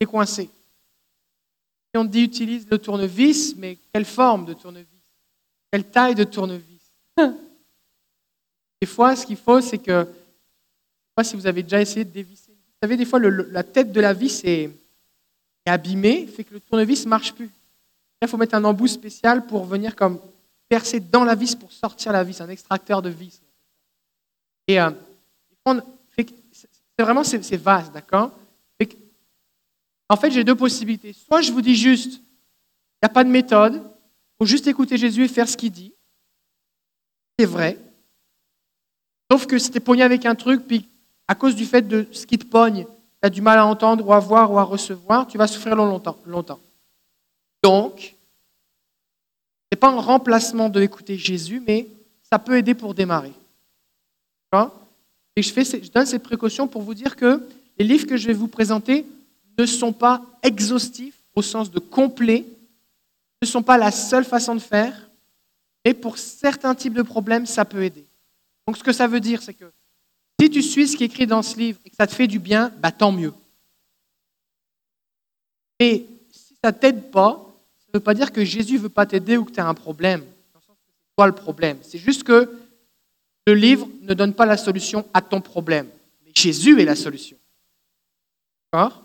tu es coincé. Si on dit utilise le tournevis, mais quelle forme de tournevis? Quelle taille de tournevis? Des fois, ce qu'il faut, c'est que, je ne sais pas si vous avez déjà essayé de dévisser. Vous savez, des fois, la tête de la vis est, est abîmée, fait que le tournevis ne marche plus. il faut mettre un embout spécial pour venir comme percer dans la vis pour sortir la vis, un extracteur de vis. Et euh, c'est vraiment c'est vaste, d'accord? En fait, j'ai deux possibilités. Soit je vous dis juste, il n'y a pas de méthode, il faut juste écouter Jésus et faire ce qu'il dit. C'est vrai. Sauf que si tu es pogné avec un truc, puis à cause du fait de ce qui te pogne, tu as du mal à entendre ou à voir ou à recevoir, tu vas souffrir longtemps. longtemps. Donc, ce n'est pas un remplacement de écouter Jésus, mais ça peut aider pour démarrer. Et je, fais, je donne ces précautions pour vous dire que les livres que je vais vous présenter ne sont pas exhaustifs au sens de complet, ne sont pas la seule façon de faire, mais pour certains types de problèmes, ça peut aider. Donc ce que ça veut dire, c'est que si tu suis ce qui est écrit dans ce livre et que ça te fait du bien, bah, tant mieux. Et si ça t'aide pas, ça ne veut pas dire que Jésus ne veut pas t'aider ou que tu as un problème. C'est toi le problème. C'est juste que le livre ne donne pas la solution à ton problème, mais Jésus est la solution. D'accord?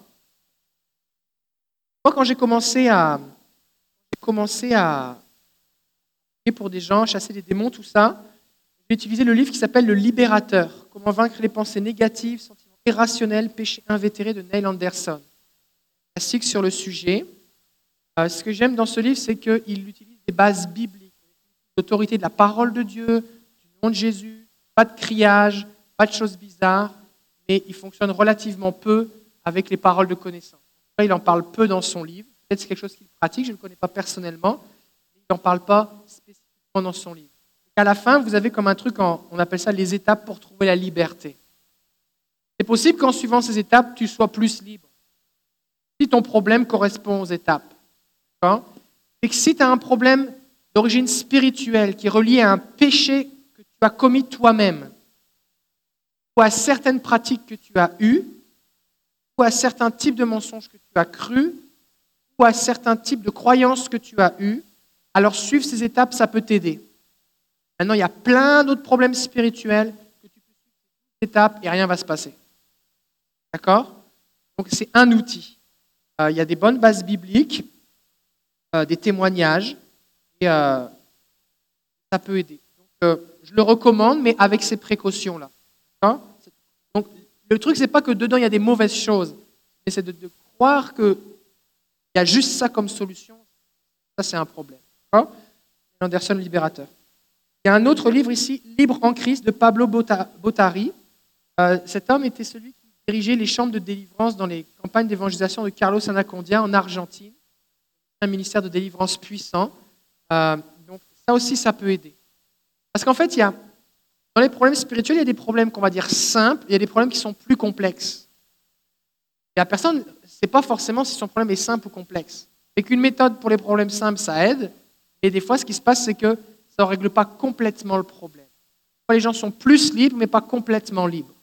Moi, quand j'ai commencé à, pour des gens, chasser des démons, tout ça, j'ai utilisé le livre qui s'appelle Le Libérateur, Comment vaincre les pensées négatives, sentiments irrationnels, péchés invétérés de Neil Anderson. Classique sur le sujet. Euh, ce que j'aime dans ce livre, c'est qu'il utilise des bases bibliques, l'autorité de la parole de Dieu, de Jésus, pas de criage, pas de choses bizarres, mais il fonctionne relativement peu avec les paroles de connaissance. Il en parle peu dans son livre. Peut-être c'est quelque chose qu'il pratique, je ne le connais pas personnellement. Il n'en parle pas spécifiquement dans son livre. À la fin, vous avez comme un truc, on appelle ça les étapes pour trouver la liberté. C'est possible qu'en suivant ces étapes, tu sois plus libre. Si ton problème correspond aux étapes. Et que si tu as un problème d'origine spirituelle qui est relié à un péché tu as commis toi-même, ou à certaines pratiques que tu as eues, ou à certains types de mensonges que tu as crus, ou à certains types de croyances que tu as eues, alors suivre ces étapes, ça peut t'aider. Maintenant, il y a plein d'autres problèmes spirituels que tu peux suivre ces étapes et rien ne va se passer. D'accord? Donc c'est un outil. Euh, il y a des bonnes bases bibliques, euh, des témoignages, et euh, ça peut aider. Donc, je le recommande, mais avec ces précautions-là. Donc, le truc, c'est pas que dedans, il y a des mauvaises choses, mais c'est de, croire qu'il y a juste ça comme solution. Ça, c'est un problème. Anderson, libérateur. Il y a un autre livre ici, Libre en Christ, de Pablo Bottari. Euh, cet homme était celui qui dirigeait les chambres de délivrance dans les campagnes d'évangélisation de Carlos Anacondia en Argentine. Un ministère de délivrance puissant. Euh, donc ça aussi, ça peut aider. Parce qu'en fait, il y a, dans les problèmes spirituels, il y a des problèmes qu'on va dire simples, il y a des problèmes qui sont plus complexes. Et la personne ne sait pas forcément si son problème est simple ou complexe. Et qu'une méthode pour les problèmes simples, ça aide. Et des fois, ce qui se passe, c'est que ça ne règle pas complètement le problème. Les gens sont plus libres, mais pas complètement libres.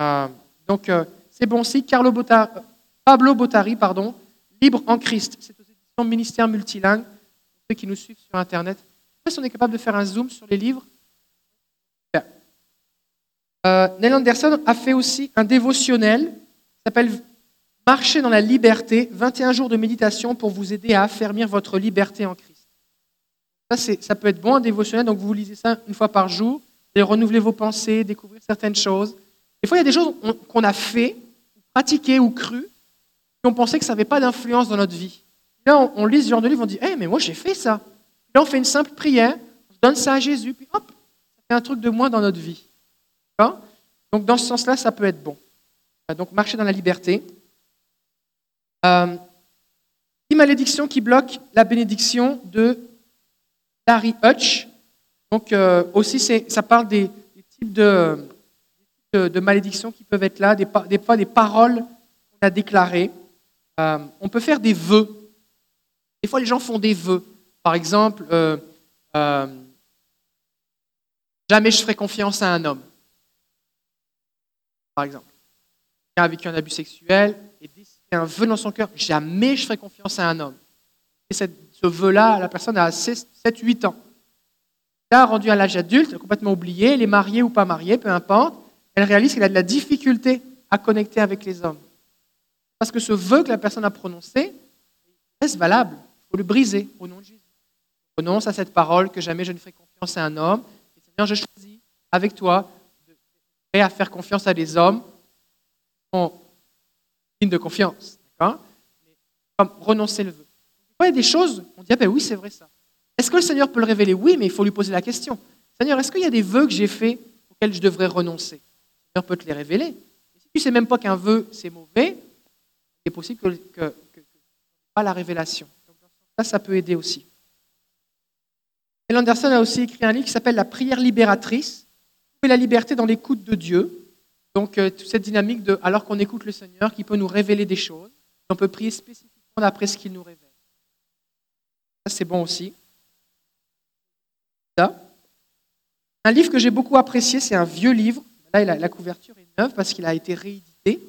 Euh, donc, euh, c'est bon aussi. Carlo Pablo Bottari, pardon, Libre en Christ. C'est aux éditions Ministère Multilingue. Pour ceux qui nous suivent sur Internet, si on est capable de faire un zoom sur les livres. Euh, Neil Anderson a fait aussi un dévotionnel qui s'appelle Marcher dans la liberté, 21 jours de méditation pour vous aider à affermir votre liberté en Christ. Ça, ça peut être bon, un dévotionnel, donc vous lisez ça une fois par jour, et renouveler vos pensées, découvrir certaines choses. Des fois, il y a des choses qu'on a fait, pratiquées ou crues, et on pensait que ça n'avait pas d'influence dans notre vie. Là, on, lit ce genre de livre, on dit hey, mais moi j'ai fait ça. Là, on fait une simple prière, on donne ça à Jésus, puis hop, ça fait un truc de moins dans notre vie. Donc, dans ce sens-là, ça peut être bon. Donc, marcher dans la liberté. Euh, malédiction qui bloque la bénédiction de Larry Hutch. Donc, euh, aussi, ça parle des, types de, de, malédictions qui peuvent être là, des, des fois des paroles qu'on a déclarées. Euh, on peut faire des vœux. Des fois, les gens font des vœux. Par exemple, euh, euh, jamais je ferai confiance à un homme. Par exemple, quelqu'un a vécu un abus sexuel et décide un vœu dans son cœur, jamais je ferai confiance à un homme. Et ce vœu-là, la personne a 7-8 ans. Là, rendu à l'âge adulte, complètement oubliée, elle est mariée ou pas mariée, peu importe, elle réalise qu'elle a de la difficulté à connecter avec les hommes. Parce que ce vœu que la personne a prononcé reste valable. Il faut le briser au nom de Jésus. Je renonce à cette parole que jamais je ne ferai confiance à un homme. Et Seigneur, je choisis avec toi de, à faire confiance à des hommes sont dignes de confiance. D'accord? Comme renoncer le vœu. Il y a des choses, on dit, ah ben oui, c'est vrai ça. Est-ce que le Seigneur peut le révéler? Oui, mais il faut lui poser la question. Seigneur, est-ce qu'il y a des vœux que j'ai faits auxquels je devrais renoncer? Le Seigneur peut te les révéler. Si tu ne sais même pas qu'un vœu, c'est mauvais, c'est possible que, que, pas la révélation. Donc, ça, ça peut aider aussi. Anderson a aussi écrit un livre qui s'appelle La prière libératrice. La liberté dans l'écoute de Dieu. Donc, euh, toute cette dynamique de, alors qu'on écoute le Seigneur, qui peut nous révéler des choses, on peut prier spécifiquement d'après ce qu'il nous révèle. Ça, c'est bon aussi. Un livre que j'ai beaucoup apprécié, c'est un vieux livre. Là, la couverture est neuve parce qu'il a été réédité.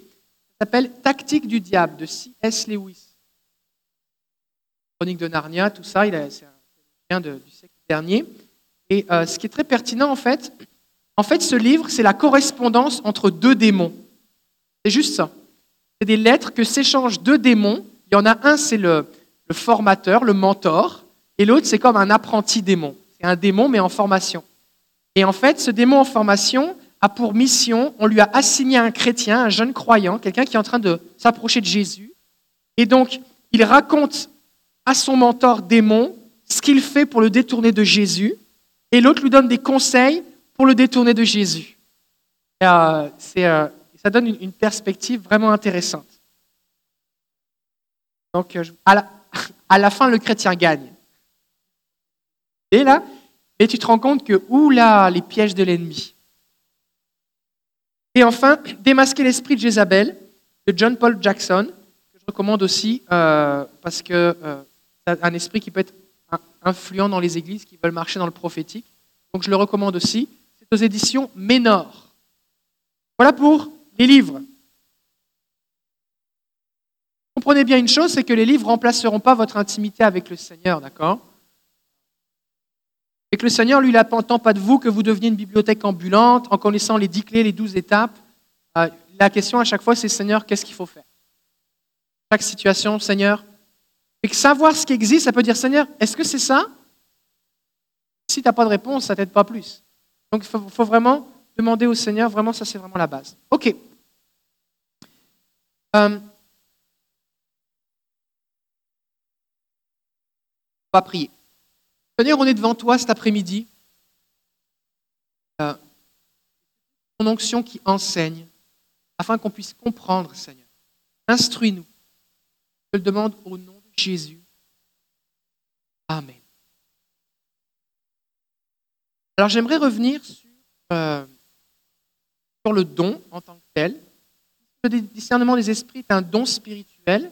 Ça s'appelle Tactique du diable de C.S. Lewis. Chronique de Narnia, tout ça, c'est un du siècle dernier. Et euh, ce qui est très pertinent, en fait, en fait, ce livre, c'est la correspondance entre deux démons. C'est juste ça. C'est des lettres que s'échangent deux démons. Il y en a un, c'est le, formateur, le mentor, et l'autre, c'est comme un apprenti démon un démon, mais en formation. Et en fait, ce démon en formation a pour mission, on lui a assigné un chrétien, un jeune croyant, quelqu'un qui est en train de s'approcher de Jésus. Et donc, il raconte à son mentor démon ce qu'il fait pour le détourner de Jésus, et l'autre lui donne des conseils pour le détourner de Jésus. Euh, euh, ça donne une, perspective vraiment intéressante. Donc, euh, à, la, fin, le chrétien gagne. Et là, et tu te rends compte que, oula, les pièges de l'ennemi? Et enfin, Démasquer l'esprit de Jézabel, de John Paul Jackson, que je recommande aussi parce que c'est un esprit qui peut être influent dans les églises qui veulent marcher dans le prophétique. Donc je le recommande aussi. Éditions Ménor. Voilà pour les livres. Comprenez bien une chose, c'est que les livres ne remplaceront pas votre intimité avec le Seigneur, d'accord? Et que le Seigneur, lui, n'attend pas de vous que vous deveniez une bibliothèque ambulante en connaissant les dix clés, les douze étapes. Euh, la question à chaque fois, c'est Seigneur, qu'est-ce qu'il faut faire? Chaque situation, Seigneur. Et que savoir ce qui existe, ça peut dire Seigneur, est-ce que c'est ça? Si tu n'as pas de réponse, ça t'aide pas plus. Donc il faut, vraiment demander au Seigneur, vraiment, ça c'est vraiment la base. OK. Euh, on va prier. Seigneur, on est devant toi cet après-midi. Euh, ton onction qui enseigne, afin qu'on puisse comprendre, Seigneur. Instruis-nous. Je le demande au nom de Jésus. Amen. Alors j'aimerais revenir sur, euh, sur, le don en tant que tel. Le discernement des esprits est un don spirituel.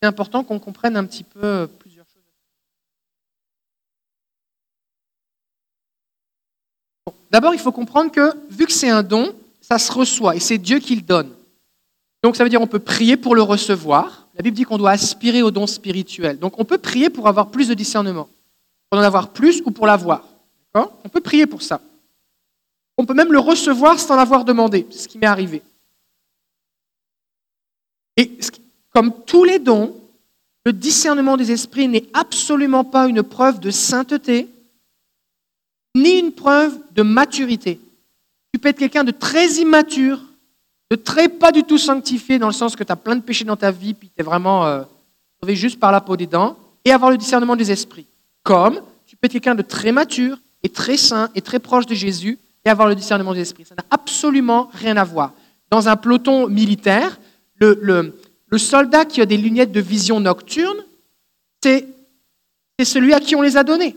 C'est important qu'on comprenne un petit peu plus D'abord, il faut comprendre que vu que c'est un don, ça se reçoit et c'est Dieu qui le donne. Donc ça veut dire qu'on peut prier pour le recevoir. La Bible dit qu'on doit aspirer au don spirituel. Donc on peut prier pour avoir plus de discernement, pour en avoir plus ou pour l'avoir. On peut prier pour ça. On peut même le recevoir sans l'avoir demandé, c'est ce qui m'est arrivé. Et comme tous les dons, le discernement des esprits n'est absolument pas une preuve de sainteté, ni une preuve de maturité. Tu peux être quelqu'un de très immature, de très pas du tout sanctifié, dans le sens que tu as plein de péchés dans ta vie, puis tu es vraiment euh, sauvé juste par la peau des dents, et avoir le discernement des esprits. Comme tu peux être quelqu'un de très mature, et très saint, et très proche de Jésus, et avoir le discernement des esprits. Ça n'a absolument rien à voir. Dans un peloton militaire, le, le soldat qui a des lunettes de vision nocturne, c'est celui à qui on les a données.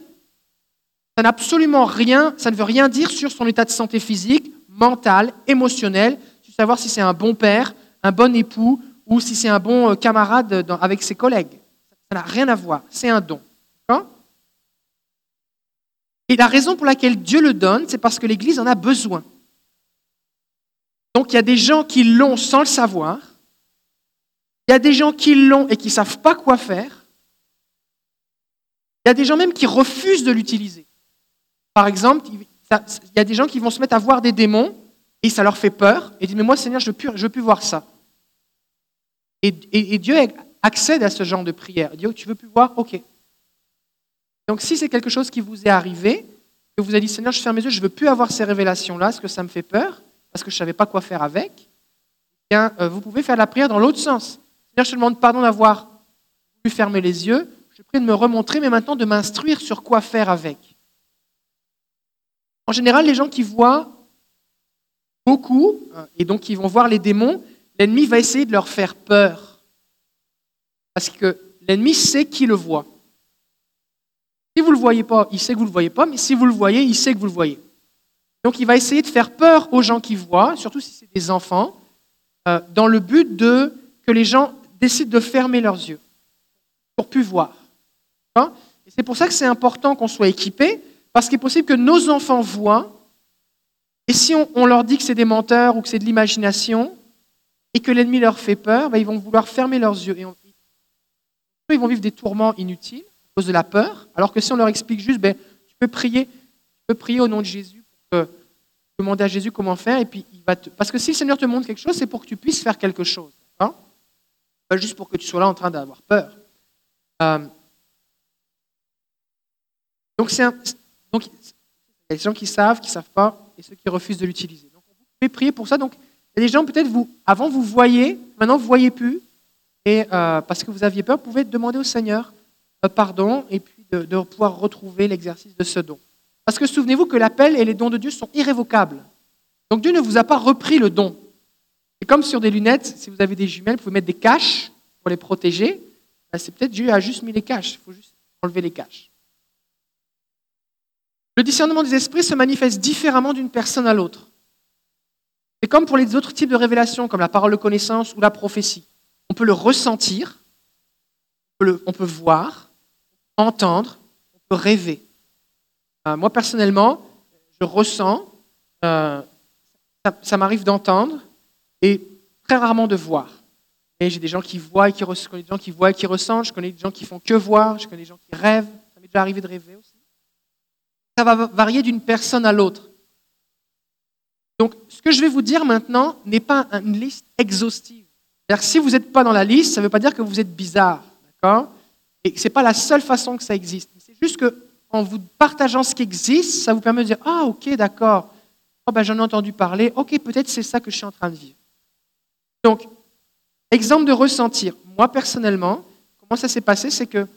Ça n'a absolument rien, ça ne veut rien dire sur son état de santé physique, mental, émotionnel, sur savoir si c'est un bon père, un bon époux ou si c'est un bon euh, camarade avec ses collègues. Ça n'a rien à voir, c'est un don. Et la raison pour laquelle Dieu le donne, c'est parce que l'Église en a besoin. Donc il y a des gens qui l'ont sans le savoir, Il y a des gens qui l'ont et qui ne savent pas quoi faire. Il y a des gens même qui refusent de l'utiliser. Par exemple, il y a des gens qui vont se mettre à voir des démons et ça leur fait peur et disent Mais moi, Seigneur, je ne veux, plus voir ça. Et, Dieu accède à ce genre de prière. Il dit oh, Tu veux plus voir? Ok. Donc, si c'est quelque chose qui vous est arrivé, que vous avez dit Seigneur, je ferme mes yeux, je ne veux plus avoir ces révélations-là, parce que ça me fait peur, parce que je ne savais pas quoi faire avec, eh bien, euh, vous pouvez faire la prière dans l'autre sens. Seigneur, je te demande pardon d'avoir pu fermer les yeux. Je prie de me remontrer, mais maintenant de m'instruire sur quoi faire avec. En général, les gens qui voient beaucoup, euh, et donc qui vont voir les démons, l'ennemi va essayer de leur faire peur. Parce que l'ennemi sait qui le voit. Si vous ne le voyez pas, il sait que vous ne le voyez pas, mais si vous le voyez, il sait que vous le voyez. Donc il va essayer de faire peur aux gens qui voient, surtout si c'est des enfants, euh, dans le but de que les gens décident de fermer leurs yeux pour plus voir. C'est pour ça que c'est important qu'on soit équipé, parce qu'il est possible que nos enfants voient, et si on, leur dit que c'est des menteurs ou que c'est de l'imagination, et que l'ennemi leur fait peur, ben, ils vont vouloir fermer leurs yeux. Et ils vont vivre des tourments inutiles cause de la peur, alors que si on leur explique juste, ben, tu peux prier, tu peux prier au nom de Jésus pour demander à Jésus comment faire, et puis il va te... parce que si le Seigneur te montre quelque chose, c'est pour que tu puisses faire quelque chose pas juste pour que tu sois là en train d'avoir peur. Euh, donc, c'est donc, il y a des gens qui savent, qui ne savent pas, et ceux qui refusent de l'utiliser. Donc, vous pouvez prier pour ça. Donc, il y a des gens, peut-être, vous, avant, vous voyez, maintenant, vous ne voyez plus, et euh, parce que vous aviez peur, vous pouvez demander au Seigneur pardon, et puis de, pouvoir retrouver l'exercice de ce don. Parce que souvenez-vous que l'appel et les dons de Dieu sont irrévocables. Donc, Dieu ne vous a pas repris le don. C'est comme sur des lunettes, si vous avez des jumelles, vous pouvez mettre des caches pour les protéger. Ben, c'est peut-être Dieu a juste mis les caches, il faut juste enlever les caches. Le discernement des esprits se manifeste différemment d'une personne à l'autre. C'est comme pour les autres types de révélations, comme la parole de connaissance ou la prophétie. On peut le ressentir, on peut, voir, entendre, on peut rêver. Euh, moi, personnellement, je ressens, euh, ça m'arrive d'entendre, et très rarement de voir. Et j'ai des gens qui voient et qui je des gens qui voient et qui ressentent, je connais des gens qui font que voir, je connais des gens qui rêvent, ça m'est déjà arrivé de rêver aussi. Ça va varier d'une personne à l'autre. Donc, ce que je vais vous dire maintenant n'est pas une liste exhaustive. Si vous n'êtes pas dans la liste, ça ne veut pas dire que vous êtes bizarre. D'accord? Et ce n'est pas la seule façon que ça existe. C'est juste qu'en vous partageant ce qui existe, ça vous permet de dire Ah, ok, d'accord. Oh, ben, J'en ai entendu parler. Ok, peut-être c'est ça que je suis en train de vivre. Donc, exemple de ressentir. Moi, personnellement, comment ça s'est passé C'est que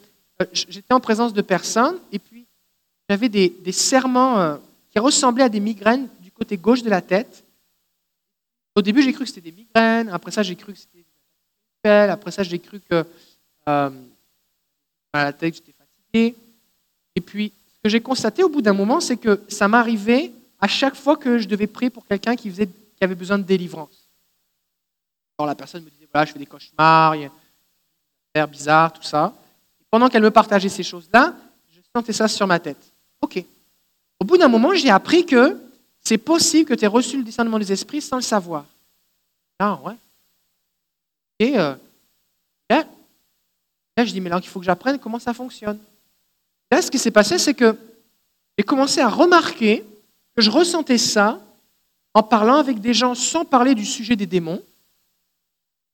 euh, j'étais en présence de personnes et puis j'avais des, serments euh, qui ressemblaient à des migraines du côté gauche de la tête. Au début, j'ai cru que c'était des migraines. Après ça, j'ai cru que c'était des Après ça, j'ai cru que euh, à la tête, j'étais fatigué. Et puis, ce que j'ai constaté au bout d'un moment, c'est que ça m'arrivait à chaque fois que je devais prier pour quelqu'un qui, avait besoin de délivrance. Alors la personne me disait, voilà, je fais des cauchemars, il y a des bizarres, tout ça. Pendant qu'elle me partageait ces choses-là, je sentais ça sur ma tête. OK. Au bout d'un moment, j'ai appris que c'est possible que tu aies reçu le discernement des esprits sans le savoir. Ah, ouais. Et euh, je dis, mais là, il faut que j'apprenne comment ça fonctionne. Là, ce qui s'est passé, c'est que j'ai commencé à remarquer que je ressentais ça en parlant avec des gens sans parler du sujet des démons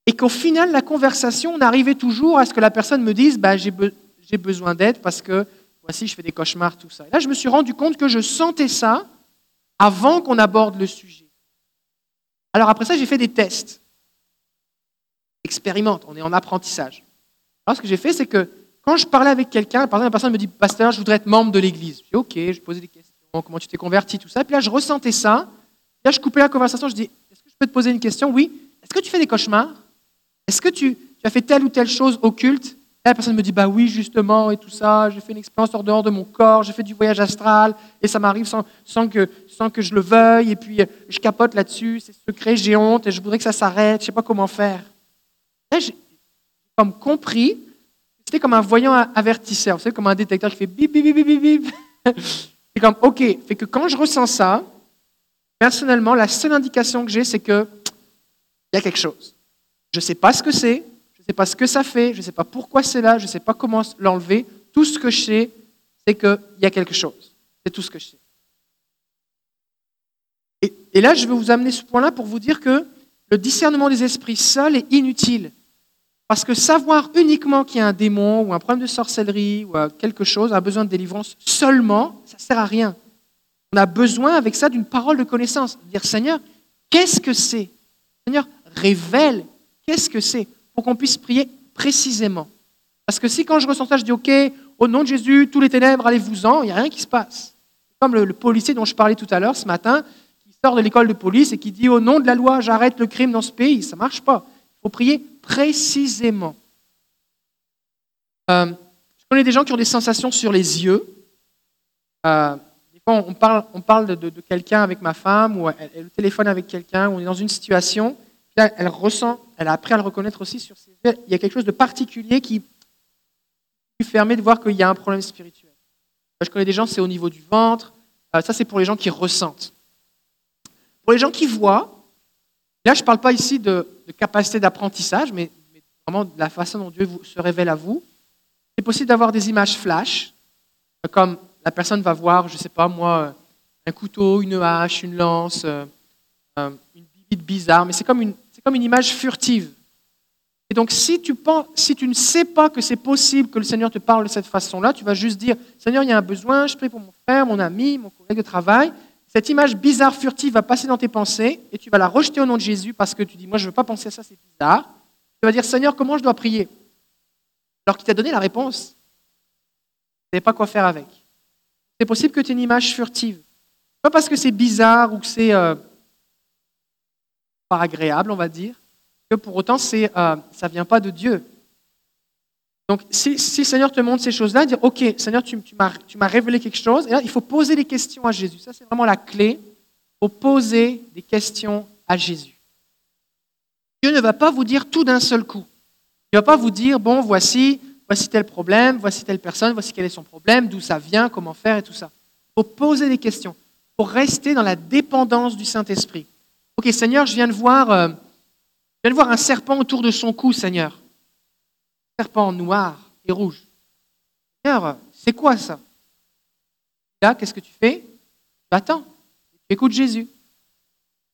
et qu'au final, la conversation, on arrivait toujours à ce que la personne me dise bah, j'ai, besoin d'aide parce que voici, je fais des cauchemars, tout ça. Et là, je me suis rendu compte que je sentais ça avant qu'on aborde le sujet. Alors après ça, j'ai fait des tests. Expérimente, on est en apprentissage. Alors ce que j'ai fait, c'est que quand je parlais avec quelqu'un, par exemple, la personne me dit Pasteur, je voudrais être membre de l'église. Je dis Ok, je posais des questions, comment tu t'es converti, tout ça. Puis là, je ressentais ça. Là, je coupais la conversation, je dis Est-ce que je peux te poser une question? Oui. Est-ce que tu fais des cauchemars? Est-ce que tu, as fait telle ou telle chose occulte? Et la personne me dit, bah oui, justement, et tout ça, j'ai fait une expérience hors dehors de mon corps, j'ai fait du voyage astral, et ça m'arrive sans, que, sans que je le veuille, et puis euh, je capote là-dessus, c'est secret, j'ai honte, et je voudrais que ça s'arrête, je ne sais pas comment faire. Là, comme compris, c'était comme un voyant avertisseur, vous savez, comme un détecteur qui fait bip, bip, bip, bip, bip. C'est comme, ok, fait que quand je ressens ça, personnellement, la seule indication que j'ai, c'est qu'il y a quelque chose. Je ne sais pas ce que c'est, je ne sais pas ce que ça fait, je ne sais pas pourquoi c'est là, je ne sais pas comment l'enlever. Tout ce que je sais, c'est qu'il y a quelque chose. C'est tout ce que je sais. Et, et là, je vais vous amener ce point-là pour vous dire que le discernement des esprits seul est inutile. Parce que savoir uniquement qu'il y a un démon ou un problème de sorcellerie ou quelque chose, un besoin de délivrance seulement, ça ne sert à rien. On a besoin avec ça d'une parole de connaissance. Dire Seigneur, qu'est-ce que c'est? Seigneur, révèle qu'est-ce que c'est? Pour qu'on puisse prier précisément. Parce que si quand je ressens ça, je dis OK, au nom de Jésus, tous les ténèbres, allez-vous-en, il n'y a rien qui se passe. Comme le, le policier dont je parlais tout à l'heure ce matin, qui sort de l'école de police et qui dit au nom de la loi, j'arrête le crime dans ce pays, ça ne marche pas. Il faut prier précisément. Euh, je connais des gens qui ont des sensations sur les yeux. Euh, des fois, on parle, on parle de, quelqu'un avec ma femme, ou elle, téléphone avec quelqu'un, ou on est dans une situation, elle, ressent, elle a appris à le reconnaître aussi sur ses yeux. Il y a quelque chose de particulier qui lui permet de voir qu'il y a un problème spirituel. Je connais des gens, c'est au niveau du ventre. Euh, ça, c'est pour les gens qui ressentent. Pour les gens qui voient, là, je ne parle pas ici de, capacité d'apprentissage, mais, vraiment de la façon dont Dieu se révèle à vous. C'est possible d'avoir des images flash, comme la personne va voir, je ne sais pas moi, un couteau, une hache, une lance, euh, une bibite bizarre, mais c'est comme une, image furtive. Et donc, si tu ne sais pas que c'est possible que le Seigneur te parle de cette façon-là, tu vas juste dire Seigneur, il y a un besoin, je prie pour mon frère, mon ami, mon collègue de travail. Cette image bizarre, furtive va passer dans tes pensées et tu vas la rejeter au nom de Jésus parce que tu dis, moi je ne veux pas penser à ça, c'est bizarre. Tu vas dire, Seigneur, comment je dois prier? Alors qu'il t'a donné la réponse. Tu ne pas quoi faire avec. C'est possible que tu aies une image furtive. Pas parce que c'est bizarre ou que c'est euh, pas agréable, on va dire, que pour autant euh, ça ne vient pas de Dieu. Donc, si, le Seigneur te montre ces choses-là, dire Ok, Seigneur, tu, tu m'as révélé quelque chose, et là, il faut poser des questions à Jésus. Ça, c'est vraiment la clé. Il faut poser des questions à Jésus. Dieu ne va pas vous dire tout d'un seul coup. Il ne va pas vous dire Bon, voici, voici tel problème, voici telle personne, voici quel est son problème, d'où ça vient, comment faire et tout ça. Il faut poser des questions. Il faut rester dans la dépendance du Saint-Esprit. Ok, Seigneur, je viens de voir, euh, je viens de voir un serpent autour de son cou, Seigneur serpent noir et rouge. Seigneur, c'est quoi ça? Là, qu'est-ce que tu fais? Attends. Tu écoutes Jésus.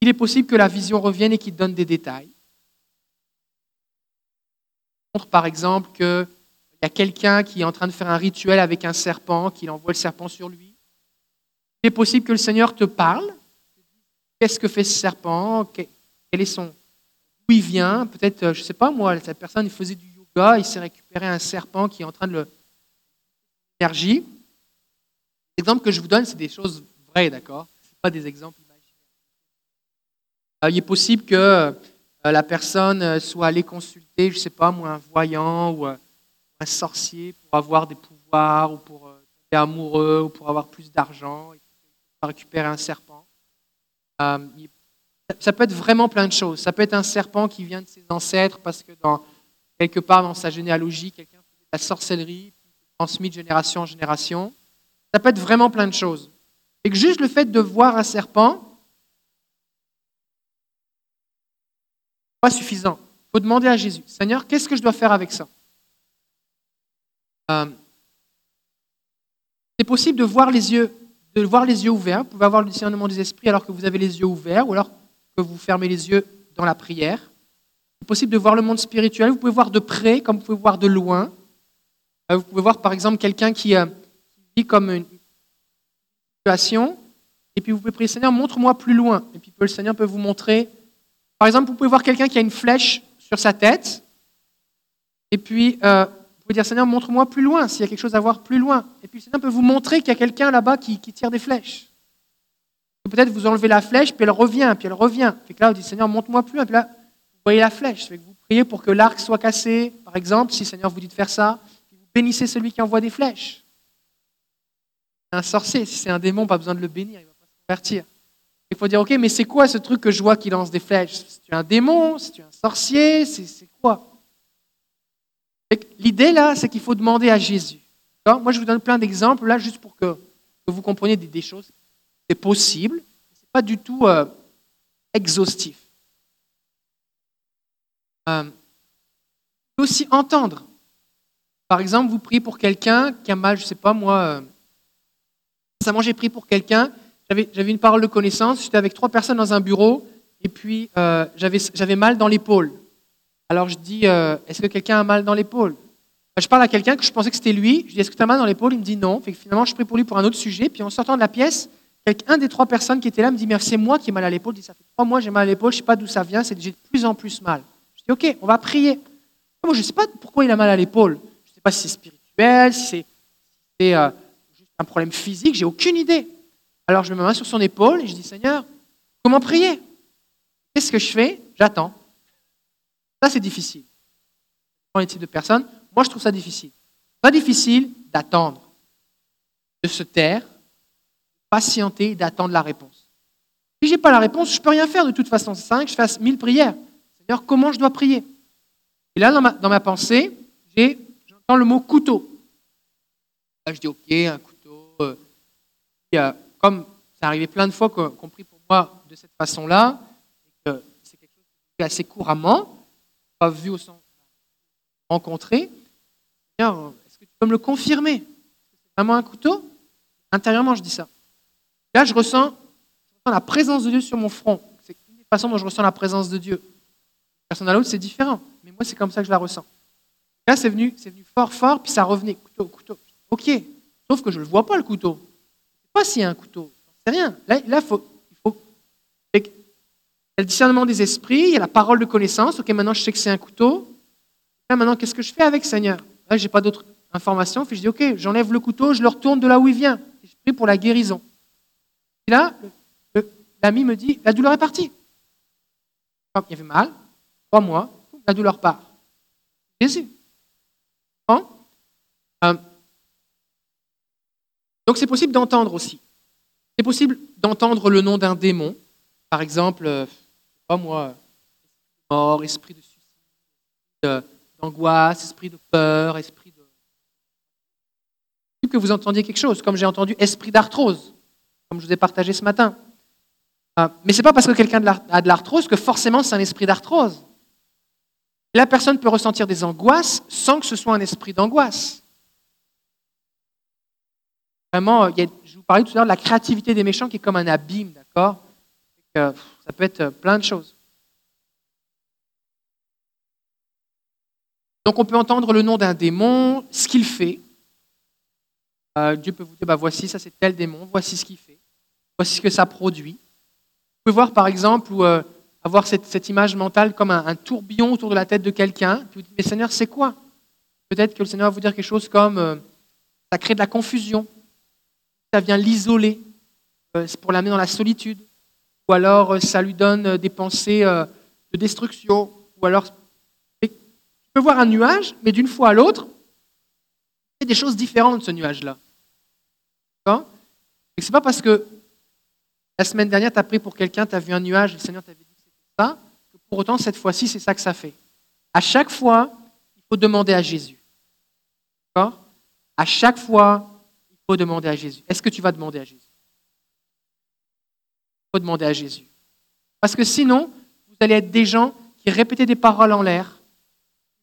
Il est possible que la vision revienne et qu'il donne des détails. Montre par exemple qu'il y a quelqu'un qui est en train de faire un rituel avec un serpent, qu'il envoie le serpent sur lui. Il est possible que le Seigneur te parle. Qu'est-ce que fait ce serpent? Quel est son. D'où il vient? Peut-être, je ne sais pas moi, cette personne faisait du il s'est récupéré un serpent qui est en train de le. L'énergie. L'exemple que je vous donne, c'est des choses vraies, d'accord? Ce pas des exemples imaginaires. Euh, il est possible que euh, la personne euh, soit allée consulter, je ne sais pas, moi, un voyant ou un sorcier pour avoir des pouvoirs ou pour être amoureux ou pour avoir plus d'argent et récupérer un serpent. Ça peut être vraiment plein de choses. Ça peut être un serpent qui vient de ses ancêtres parce que dans quelque part dans sa généalogie, quelqu'un fait de la sorcellerie, transmis de génération en génération. Ça peut être vraiment plein de choses. Et que juste le fait de voir un serpent, pas suffisant. Il faut demander à Jésus, Seigneur, qu'est-ce que je dois faire avec ça? Euh, C'est possible de voir les yeux, de voir les yeux ouverts. Vous pouvez avoir le discernement des esprits alors que vous avez les yeux ouverts, ou alors que vous fermez les yeux dans la prière. C'est possible de voir le monde spirituel. Vous pouvez voir de près, comme vous pouvez voir de loin. Euh, vous pouvez voir par exemple quelqu'un qui euh, vit comme une situation, et puis vous pouvez prier Seigneur, montre-moi plus loin. Et puis le Seigneur peut vous montrer. Par exemple, vous pouvez voir quelqu'un qui a une flèche sur sa tête, et puis euh, vous pouvez dire Seigneur, montre-moi plus loin s'il y a quelque chose à voir plus loin. Et puis le Seigneur peut vous montrer qu'il y a quelqu'un là-bas qui, tire des flèches. Peut-être vous enlevez la flèche, puis elle revient, puis elle revient. Que là, vous dites Seigneur, montre-moi plus loin. Puis voyez la flèche. que vous priez pour que l'arc soit cassé, par exemple, si le Seigneur vous dit de faire ça. Vous bénissez celui qui envoie des flèches. C'est un sorcier. Si c'est un démon, pas besoin de le bénir, il ne va pas se convertir. Il faut dire, ok, mais c'est quoi ce truc que je vois qui lance des flèches? C'est un démon C'est un sorcier C'est quoi? L'idée là, c'est qu'il faut demander à Jésus. Moi, je vous donne plein d'exemples là, juste pour que, vous compreniez des, choses. C'est possible, ce n'est pas du tout euh, exhaustif. Euh, aussi entendre. Par exemple, vous priez pour quelqu'un qui a mal, je ne sais pas moi, euh, récemment j'ai prié pour quelqu'un, j'avais une parole de connaissance, j'étais avec trois personnes dans un bureau, et puis euh, j'avais mal dans l'épaule. Alors je dis, euh, est-ce que quelqu'un a mal dans l'épaule? Je parle à quelqu'un que je pensais que c'était lui, je dis, est-ce que tu as mal dans l'épaule? Il me dit non. Fait finalement, je prie pour lui pour un autre sujet, puis en sortant de la pièce, un des trois personnes qui étaient là me dit, mais c'est moi qui ai mal à l'épaule. Il dit, ça fait trois mois j'ai mal à l'épaule, je ne sais pas d'où ça vient, j'ai de plus en plus mal. Ok, on va prier. Moi, je ne sais pas pourquoi il a mal à l'épaule. Je ne sais pas si c'est spirituel, si c'est euh, juste un problème physique, j'ai aucune idée. Alors je mets ma main sur son épaule et je dis Seigneur, comment prier? Qu'est-ce que je fais? J'attends. Ça, c'est difficile. Pour les types de personnes, moi, je trouve ça difficile. Pas difficile d'attendre, de se taire, patienter d'attendre la réponse. Si je n'ai pas la réponse, je ne peux rien faire de toute façon. C'est ça que je fasse mille prières. Seigneur, comment je dois prier Et là, dans ma, pensée, j'entends le mot couteau. Là, je dis, OK, un couteau. Euh, comme ça arrivé plein de fois qu'on prie pour moi de cette façon-là, c'est quelque chose je fais assez couramment, pas vu au sens rencontré, est-ce que tu peux me le confirmer C'est vraiment un couteau Intérieurement, je dis ça. Là, je ressens, la présence de Dieu sur mon front. C'est une des dont je ressens la présence de Dieu. Personne à l'autre, c'est différent. Mais moi, c'est comme ça que je la ressens. Là, c'est venu, c'est venu fort, fort, puis ça revenait. Couteau, couteau. Ok. Sauf que je ne le vois pas, le couteau pas s'il y a un couteau. C'est rien. Là, il faut, il y a le discernement des esprits, il y a la parole de connaissance. Ok, maintenant je sais que c'est un couteau. Là, maintenant, qu'est-ce que je fais avec Seigneur? Là, je n'ai pas d'autres informations. Puis je dis, ok, j'enlève le couteau, je le retourne de là où il vient. Et je prie pour la guérison. Et là, l'ami me dit, la douleur est partie. Il y avait mal, trois mois, la douleur part. Jésus. Bon euh, donc c'est possible d'entendre aussi. C'est possible d'entendre le nom d'un démon, par exemple, euh, pas moi, mort, esprit de suicide, d'angoisse, esprit de peur, esprit de... Que vous entendiez quelque chose, comme j'ai entendu esprit d'arthrose, comme je vous ai partagé ce matin. Euh, mais ce n'est pas parce que quelqu'un a de l'arthrose que forcément c'est un esprit d'arthrose. La personne peut ressentir des angoisses sans que ce soit un esprit d'angoisse. Vraiment, je vous parlais tout à l'heure de la créativité des méchants qui est comme un abîme, d'accord Ça peut être plein de choses. Donc on peut entendre le nom d'un démon, ce qu'il fait. Euh, Dieu peut vous dire, bah, voici, ça c'est tel démon, voici ce qu'il fait, voici ce que ça produit. Vous pouvez voir par exemple, euh, avoir cette, image mentale comme un, tourbillon autour de la tête de quelqu'un. Vous dites, mais Seigneur, c'est quoi? Peut-être que le Seigneur va vous dire quelque chose comme, euh, ça crée de la confusion, ça vient l'isoler, euh, pour l'amener dans la solitude, ou alors euh, ça lui donne euh, des pensées de destruction, ou alors tu peux voir un nuage, mais d'une fois à l'autre, il y a des choses différentes ce nuage-là. Et c'est pas parce que la semaine dernière, tu as pris pour quelqu'un, tu as vu un nuage, le Seigneur t'avait dit que pour autant, cette fois-ci, c'est ça que ça fait. À chaque fois, il faut demander à Jésus. D'accord? À chaque fois, demander à Jésus. Est-ce que tu vas demander à Jésus? Il faut demander à Jésus. Parce que sinon, vous allez être des gens qui répétaient des paroles en l'air.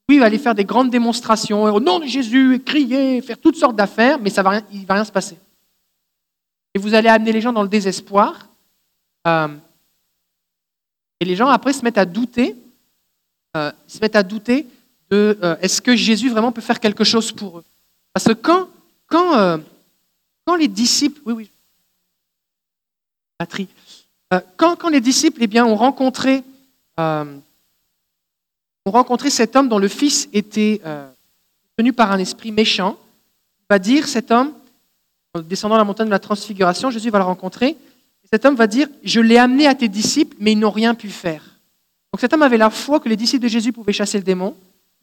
Oui, vous allez faire des grandes démonstrations, au nom de Jésus, crier, faire toutes sortes d'affaires, mais ça va rien, il ne va rien se passer. Et vous allez amener les gens dans le désespoir. Euh, et les gens, après, se mettent à douter, euh, se mettent à douter de euh, est-ce que Jésus vraiment peut faire quelque chose pour eux? Parce que quand, quand quand les disciples, oui, oui. Euh, quand, quand, les disciples eh bien, ont, rencontré, euh, ont rencontré cet homme dont le fils était euh, tenu par un esprit méchant, va dire cet homme, en descendant la montagne de la transfiguration, Jésus va le rencontrer, cet homme va dire, je l'ai amené à tes disciples, mais ils n'ont rien pu faire. Donc cet homme avait la foi que les disciples de Jésus pouvaient chasser le démon,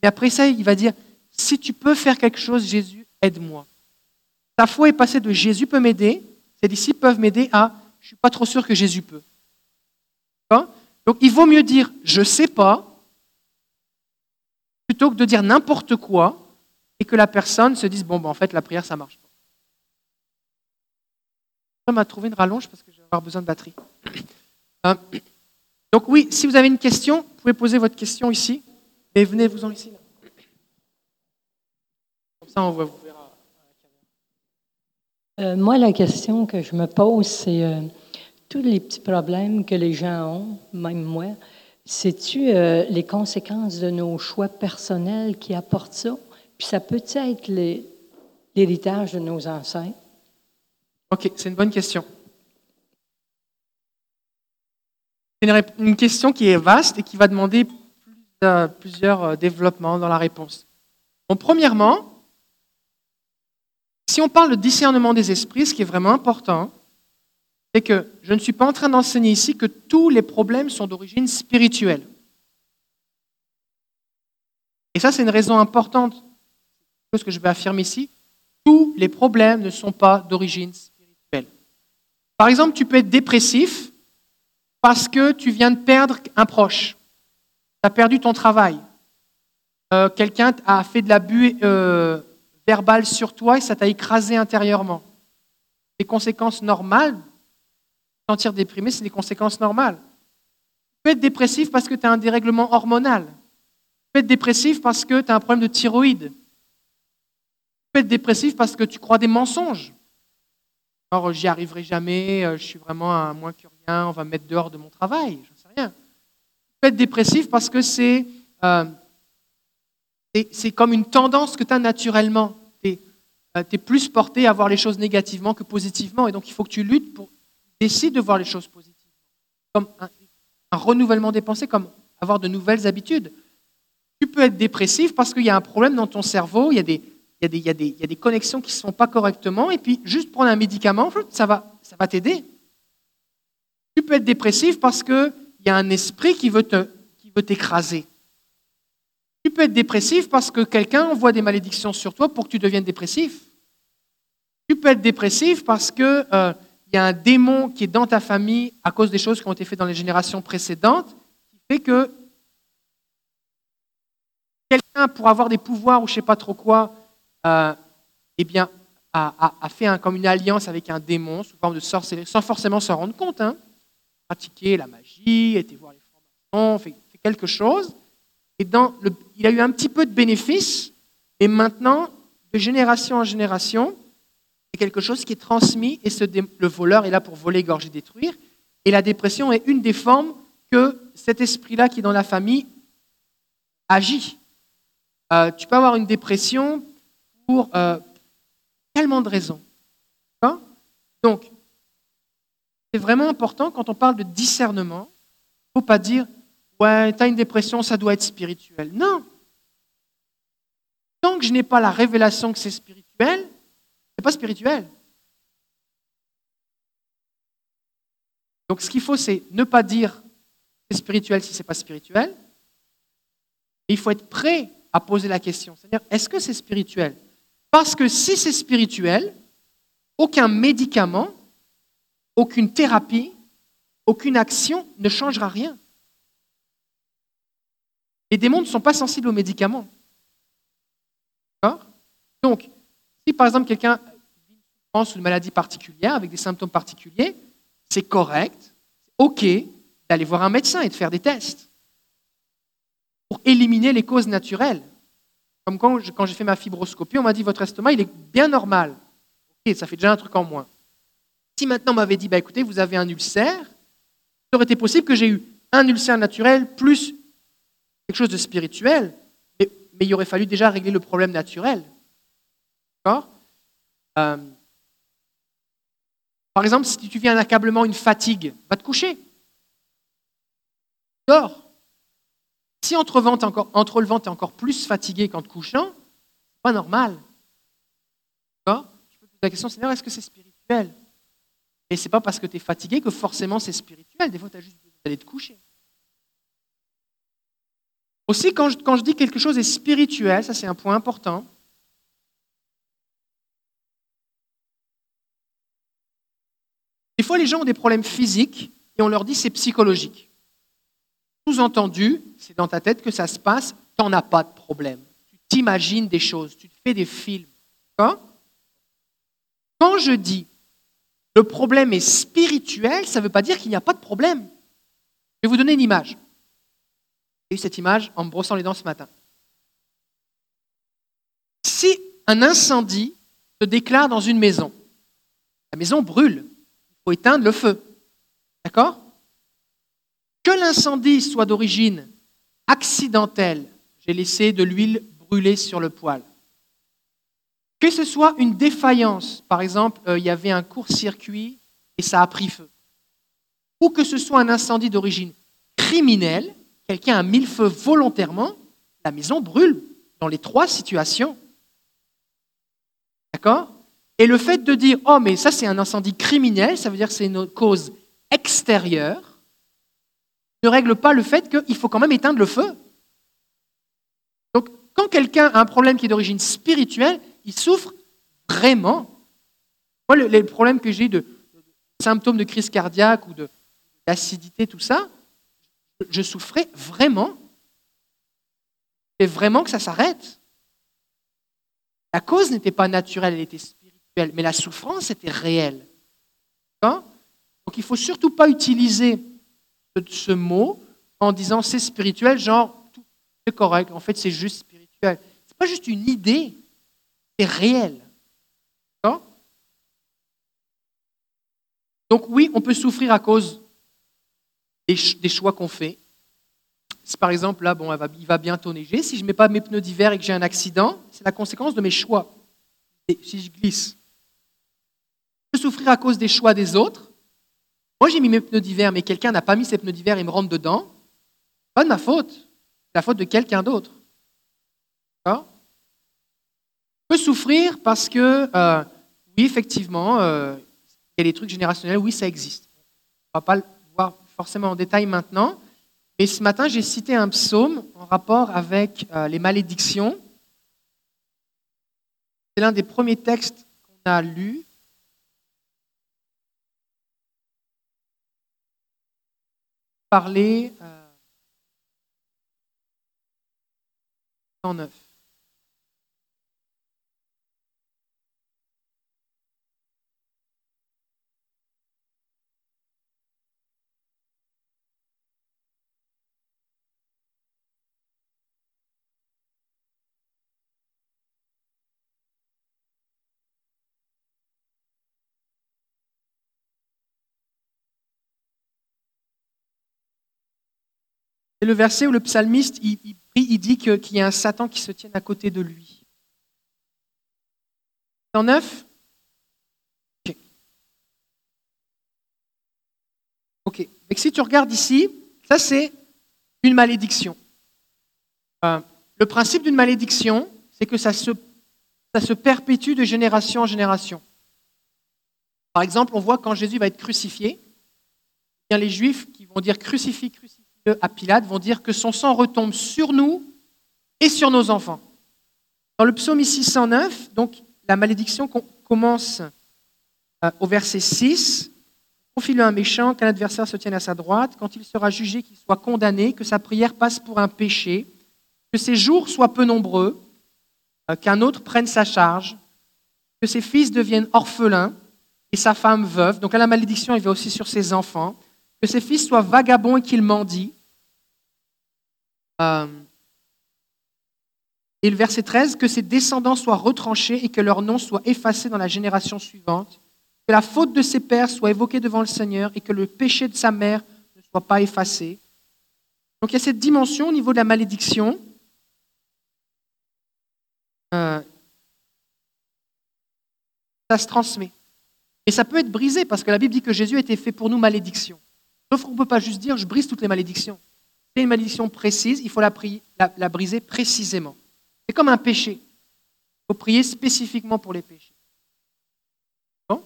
et après ça, il va dire, si tu peux faire quelque chose, Jésus, aide-moi. Ta foi est passée de Jésus peut m'aider, ses disciples peuvent m'aider à je ne suis pas trop sûr que Jésus peut. Donc il vaut mieux dire je ne sais pas plutôt que de dire n'importe quoi et que la personne se dise bon, ben, en fait, la prière, ça marche pas. Ça m'a trouvé une rallonge parce que avoir besoin de batterie. Hein? donc oui, si vous avez une question, vous pouvez poser votre question ici. Et venez-vous-en ici. Ça, on vous verra. Euh, moi, la question que je me pose, c'est euh, tous les petits problèmes que les gens ont, même moi, c'est-tu euh, les conséquences de nos choix personnels qui apportent ça? Puis ça peut être l'héritage de nos ancêtres? Ok, c'est une bonne question. C'est une, question qui est vaste et qui va demander euh, plusieurs euh, développements dans la réponse. Premièrement, si on parle de discernement des esprits, ce qui est vraiment important, c'est que je ne suis pas en train d'enseigner ici que tous les problèmes sont d'origine spirituelle. Et ça, c'est une raison importante, ce que je vais affirmer ici. Tous les problèmes ne sont pas d'origine spirituelle. Par exemple, tu peux être dépressif parce que tu viens de perdre un proche. Tu as perdu ton travail. Euh, Quelqu'un a fait de l'abus euh, verbal sur toi et ça t'a écrasé intérieurement. Les conséquences normales, sentir déprimé, c'est des conséquences normales. Tu peux être dépressif parce que tu as un dérèglement hormonal. Tu peux être dépressif parce que tu as un problème de thyroïde. Tu peux être dépressif parce que tu crois des mensonges. Alors, j'y arriverai jamais, euh, je suis vraiment un moins que on va me mettre dehors de mon travail, je ne sais rien. Tu peux être dépressif parce que c'est euh, c'est- comme une tendance que tu as naturellement. Tu es, plus porté à voir les choses négativement que positivement, et donc il faut que tu luttes pour décider de voir les choses positivement. Comme un, un renouvellement des pensées, comme avoir de nouvelles habitudes. Tu peux être dépressif parce qu'il y a un problème dans ton cerveau, il y a des, il y a des, il y a des, il y a des connexions qui ne se font pas correctement, et puis juste prendre un médicament, ça va, ça va t'aider. Tu peux être dépressif parce qu'il y a un esprit qui veut t'écraser. Tu peux être dépressif parce que quelqu'un envoie des malédictions sur toi pour que tu deviennes dépressif. Tu peux être dépressif parce qu'il y a un démon qui est dans ta famille à cause des choses qui ont été faites dans les générations précédentes, qui fait que quelqu'un, pour avoir des pouvoirs ou je ne sais pas trop quoi, euh, eh bien, a, fait comme une alliance avec un démon sous forme de sorcellerie, sans forcément s'en rendre compte. Hein. Pratiquer la magie, été voir les formations, fait, quelque chose. Et dans le- il a eu un petit peu de bénéfice, et maintenant, de génération en génération, c'est quelque chose qui est transmis, et le voleur est là pour voler, égorger, détruire. Et la dépression est une des formes que cet esprit-là qui est dans la famille agit. Euh, tu peux avoir une dépression pour euh, tellement de raisons. Donc, c'est vraiment important quand on parle de discernement, il ne faut pas dire Ouais, tu as une dépression, ça doit être spirituel. Non. Tant que je n'ai pas la révélation que c'est spirituel, ce n'est pas spirituel. Donc ce qu'il faut, c'est ne pas dire c'est spirituel si ce n'est pas spirituel. Il faut être prêt à poser la question. C'est-à-dire, est-ce que c'est spirituel? Parce que si c'est spirituel, aucun médicament, aucune thérapie, aucune action ne changera rien. Les démons ne sont pas sensibles aux médicaments. D'accord? Donc, si par exemple quelqu'un pense une maladie particulière avec des symptômes particuliers, c'est correct, OK d'aller voir un médecin et de faire des tests pour éliminer les causes naturelles. Comme quand j'ai fait ma fibroscopie, on m'a dit votre estomac, il est bien normal. Ok, ça fait déjà un truc en moins. Si maintenant on m'avait dit, bah, écoutez, vous avez un ulcère, il aurait été possible que j'ai eu un ulcère naturel plus quelque chose de spirituel, mais, il aurait fallu déjà régler le problème naturel. D'accord? Euh, Par exemple, si tu viens un accablement, une fatigue, va te coucher. Dors. Si en te relevant, tu es encore, plus fatigué qu'en te couchant, c'est pas normal. D'accord? Tu peux poser la question, Seigneur, est-ce que c'est spirituel? Et c'est pas parce que tu es fatigué que forcément c'est spirituel. Des fois, tu as juste besoin d'aller te coucher. Aussi, quand je, quand je dis quelque chose est spirituel, ça c'est un point important, des fois les gens ont des problèmes physiques et on leur dit c'est psychologique. Sous-entendu, c'est dans ta tête que ça se passe, tu n'en as pas de problème. Tu t'imagines des choses, tu te fais des films. Quand je dis le problème est spirituel, ça ne veut pas dire qu'il n'y a pas de problème. Je vais vous donner une image. J'ai eu cette image en me brossant les dents ce matin. Si un incendie se déclare dans une maison. La maison brûle. Il faut éteindre le feu. D'accord? Que l'incendie soit d'origine accidentelle, j'ai laissé de l'huile brûler sur le poêle. Que ce soit une défaillance, par exemple, euh, il y avait un court-circuit et ça a pris feu. Ou que ce soit un incendie d'origine criminelle, quelqu'un a mis le feu volontairement, la maison brûle dans les trois situations. D'accord? Et le fait de dire, oh, mais ça c'est un incendie criminel, ça veut dire que c'est une cause extérieure, ne règle pas le fait qu'il faut quand même éteindre le feu. Donc, quand quelqu'un a un problème qui est d'origine spirituelle, il souffre vraiment. Moi, le, les problèmes que j'ai de, symptômes de crise cardiaque ou d'acidité, tout ça, je souffrais vraiment. Et vraiment que ça s'arrête. La cause n'était pas naturelle, elle était spirituelle, mais la souffrance était réelle. Donc il ne faut surtout pas utiliser ce mot en disant c'est spirituel, genre tout est correct, en fait c'est juste spirituel. Ce n'est pas juste une idée, c'est réel. Donc oui, on peut souffrir à cause des choix qu'on fait. Par exemple, là, bon, il va bientôt neiger, si je ne mets pas mes pneus d'hiver et que j'ai un accident, c'est la conséquence de mes choix. Si je glisse. Je peux souffrir à cause des choix des autres. Moi, j'ai mis mes pneus d'hiver, mais quelqu'un n'a pas mis ses pneus d'hiver et me rentre dedans. Pas de ma faute. C'est la faute de quelqu'un d'autre. Je peux souffrir parce que, euh, oui, effectivement, euh, il y a des trucs générationnels, oui, ça existe. On ne va pas le voir forcément en détail maintenant, mais ce matin, j'ai cité un psaume en rapport avec euh, les malédictions. C'est l'un des premiers textes qu'on a lus. Parler euh, 109. C'est le verset où le psalmiste, il, dit qu'il y a un Satan qui se tient à côté de lui. 109 Ok. Ok. si tu regardes ici, ça c'est une malédiction. Euh, le principe d'une malédiction, c'est que ça se, ça se perpétue de génération en génération. Par exemple, on voit quand Jésus va être crucifié, a les Juifs qui vont dire crucifie, crucifie à Pilate vont dire que son sang retombe sur nous et sur nos enfants. Dans le psaume 609, donc la malédiction commence euh, au verset 6. Confie-le un méchant, qu'un adversaire se tienne à sa droite, quand il sera jugé qu'il soit condamné, que sa prière passe pour un péché, que ses jours soient peu nombreux, euh, qu'un autre prenne sa charge, que ses fils deviennent orphelins et sa femme veuve. Donc la malédiction, il va aussi sur ses enfants que ses fils soient vagabonds et qu'ils mendient. Euh, et le verset 13, que ses descendants soient retranchés et que leur nom soit effacé dans la génération suivante, que la faute de ses pères soit évoquée devant le Seigneur et que le péché de sa mère ne soit pas effacé. Donc il y a cette dimension au niveau de la malédiction. Euh, ça se transmet. Et ça peut être brisé parce que la Bible dit que Jésus a été fait pour nous malédiction. Sauf qu'on ne peut pas juste dire je brise toutes les malédictions. C'est une malédiction précise, il faut la, briser précisément. C'est comme un péché. Il faut prier spécifiquement pour les péchés. Bon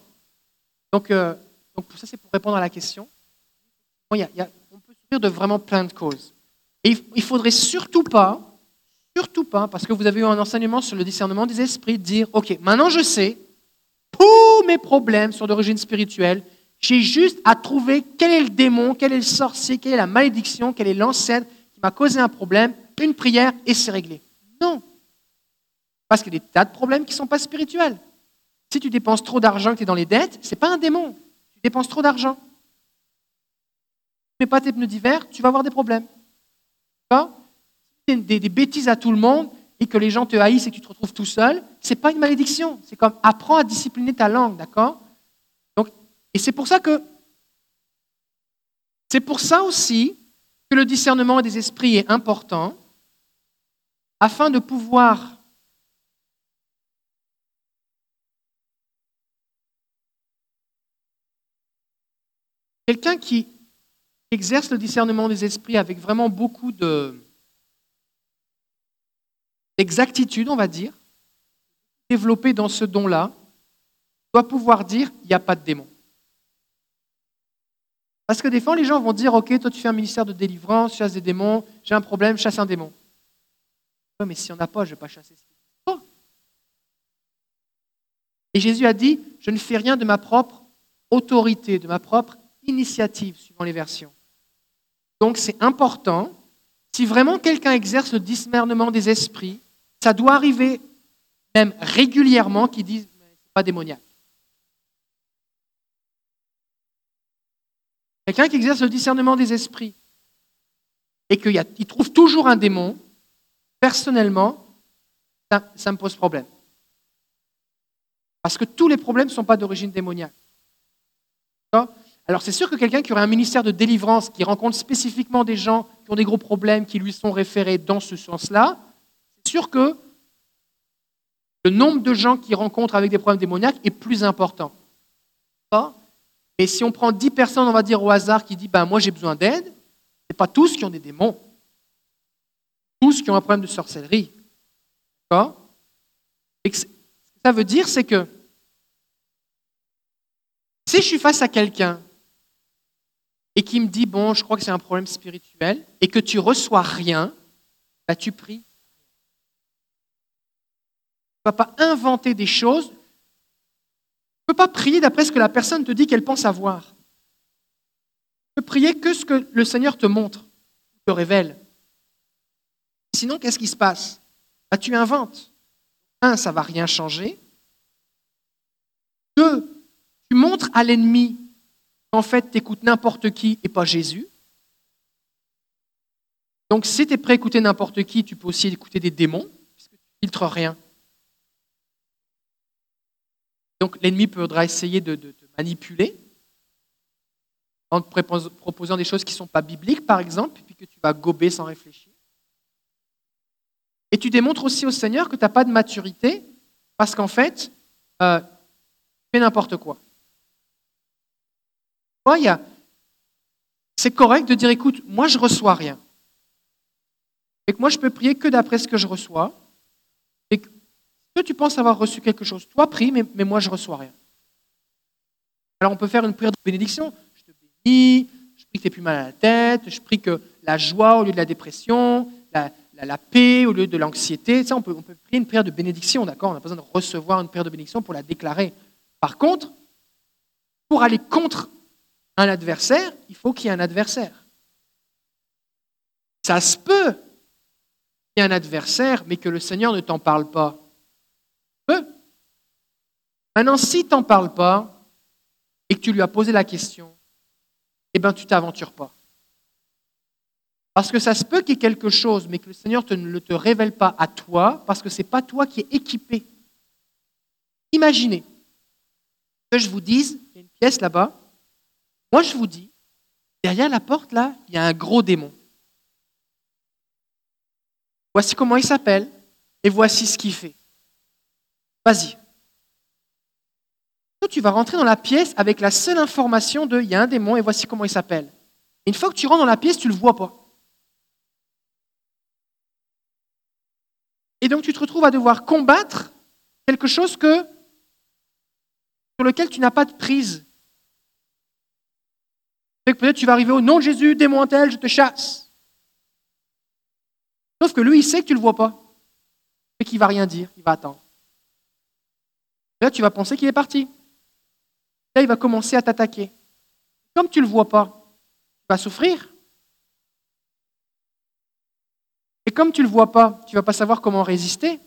donc, euh, donc, ça, c'est pour répondre à la question. on peut souffrir de vraiment plein de causes. Et il ne faudrait surtout pas, surtout pas, parce que vous avez eu un enseignement sur le discernement des esprits, dire, OK, maintenant je sais, tous mes problèmes sont d'origine spirituelle, j'ai juste à trouver quel est le démon, quel est le sorcier, quelle est la malédiction, quel est l'ancêtre qui m'a causé un problème, une prière et c'est réglé. Non. Parce qu'il y a des tas de problèmes qui ne sont pas spirituels. Si tu dépenses trop d'argent que tu es dans les dettes, ce n'est pas un démon. Tu dépenses trop d'argent. Tu ne mets pas tes pneus d'hiver, tu vas avoir des problèmes. Des, des, des, bêtises à tout le monde, et que les gens te haïssent et que tu te retrouves tout seul, c'est pas une malédiction. C'est comme apprends à discipliner ta langue, d'accord? Et c'est pour ça que c'est pour ça aussi que le discernement des esprits est important, afin de pouvoir Quelqu'un qui exerce le discernement des esprits avec vraiment beaucoup de d'exactitude, on va dire, développé dans ce don-là, doit pouvoir dire il n'y a pas de démon. Parce que des fois, les gens vont dire Ok, toi, tu fais un ministère de délivrance, chasse des démons, j'ai un problème, chasse un démon. Oui, mais s'il n'y en a pas, je ne vais pas chasser Et Jésus a dit Je ne fais rien de ma propre autorité, de ma propre initiative, suivant les versions. Donc c'est important, si vraiment quelqu'un exerce le discernement des esprits, ça doit arriver même régulièrement qu'ils disent ce n'est pas démoniaque. Quelqu'un qui exerce le discernement des esprits et qu'il trouve toujours un démon, personnellement, ça, me pose problème. Parce que tous les problèmes ne sont pas d'origine démoniaque. Alors c'est sûr que quelqu'un qui aurait un ministère de délivrance, qui rencontre spécifiquement des gens qui ont des gros problèmes, qui lui sont référés dans ce sens-là, c'est sûr que le nombre de gens qui rencontrent avec des problèmes démoniaques est plus important. Et si on prend 10 personnes, on va dire au hasard, qui disent ben, Moi j'ai besoin d'aide, ce n'est pas tous qui ont des démons. Tous qui ont un problème de sorcellerie. D'accord? Ce que ça veut dire, c'est que si je suis face à quelqu'un et qui me dit, bon, je crois que c'est un problème spirituel, et que tu reçois rien, bah, tu pries. Tu ne vas pas inventer des choses. Ne peux pas prier d'après ce que la personne te dit qu'elle pense avoir. Tu peux prier que ce que le Seigneur te montre, te révèle. Sinon, qu'est-ce qui se passe? Bah, Tu inventes. Un, ça ne va rien changer. Deux, tu montres à l'ennemi en fait, tu écoutes n'importe qui et pas Jésus. Donc, si tu es prêt à écouter n'importe qui, tu peux aussi écouter des démons, puisque tu ne filtres rien. Donc, l'ennemi pourra essayer de, te manipuler en te proposant des choses qui ne sont pas bibliques, par exemple, puis que tu vas gober sans réfléchir. Et tu démontres aussi au Seigneur que tu n'as pas de maturité, parce qu'en fait, euh, tu fais n'importe quoi c'est correct de dire, écoute, moi je reçois rien. Et que moi je peux prier que d'après ce que je reçois. Tu penses avoir reçu quelque chose, toi prie, mais, moi je reçois rien. Alors on peut faire une prière de bénédiction. Je te bénis, je prie que tu plus mal à la tête, je prie que la joie au lieu de la dépression, la, paix au lieu de l'anxiété. Ça, on peut, on prier une prière de bénédiction, d'accord? On n'a pas besoin de recevoir une prière de bénédiction pour la déclarer. Par contre, pour aller contre un adversaire, il faut qu'il y ait un adversaire. Ça se peut qu'il y ait un adversaire, mais que le Seigneur ne t'en parle pas. Peut. Maintenant, si t'en parle pas et que tu lui as posé la question, eh bien, tu t'aventures pas. Parce que ça se peut qu'il y ait quelque chose, mais que le Seigneur ne le te révèle pas à toi, parce que ce n'est pas toi qui es équipé. Imaginez que je vous dise, il y a une pièce là-bas, moi, je vous dis, derrière la porte, là, il y a un gros démon. Voici comment il s'appelle et voici ce qu'il fait. Vas-y. Tu vas rentrer dans la pièce avec la seule information de il y a un démon et voici comment il s'appelle. Une fois que tu rentres dans la pièce, tu ne le vois pas. Et donc tu te retrouves à devoir combattre quelque chose que, sur lequel tu n'as pas de prise peut-être tu vas arriver au nom de Jésus, démon tel, je te chasse. Sauf que lui, il sait que tu ne le vois pas. Et qu'il ne va rien dire, il va attendre. Là, tu vas penser qu'il est parti. Là, il va commencer à t'attaquer. Comme tu ne le vois pas, tu vas souffrir. Et comme tu ne le vois pas, tu ne vas pas savoir comment résister. Tu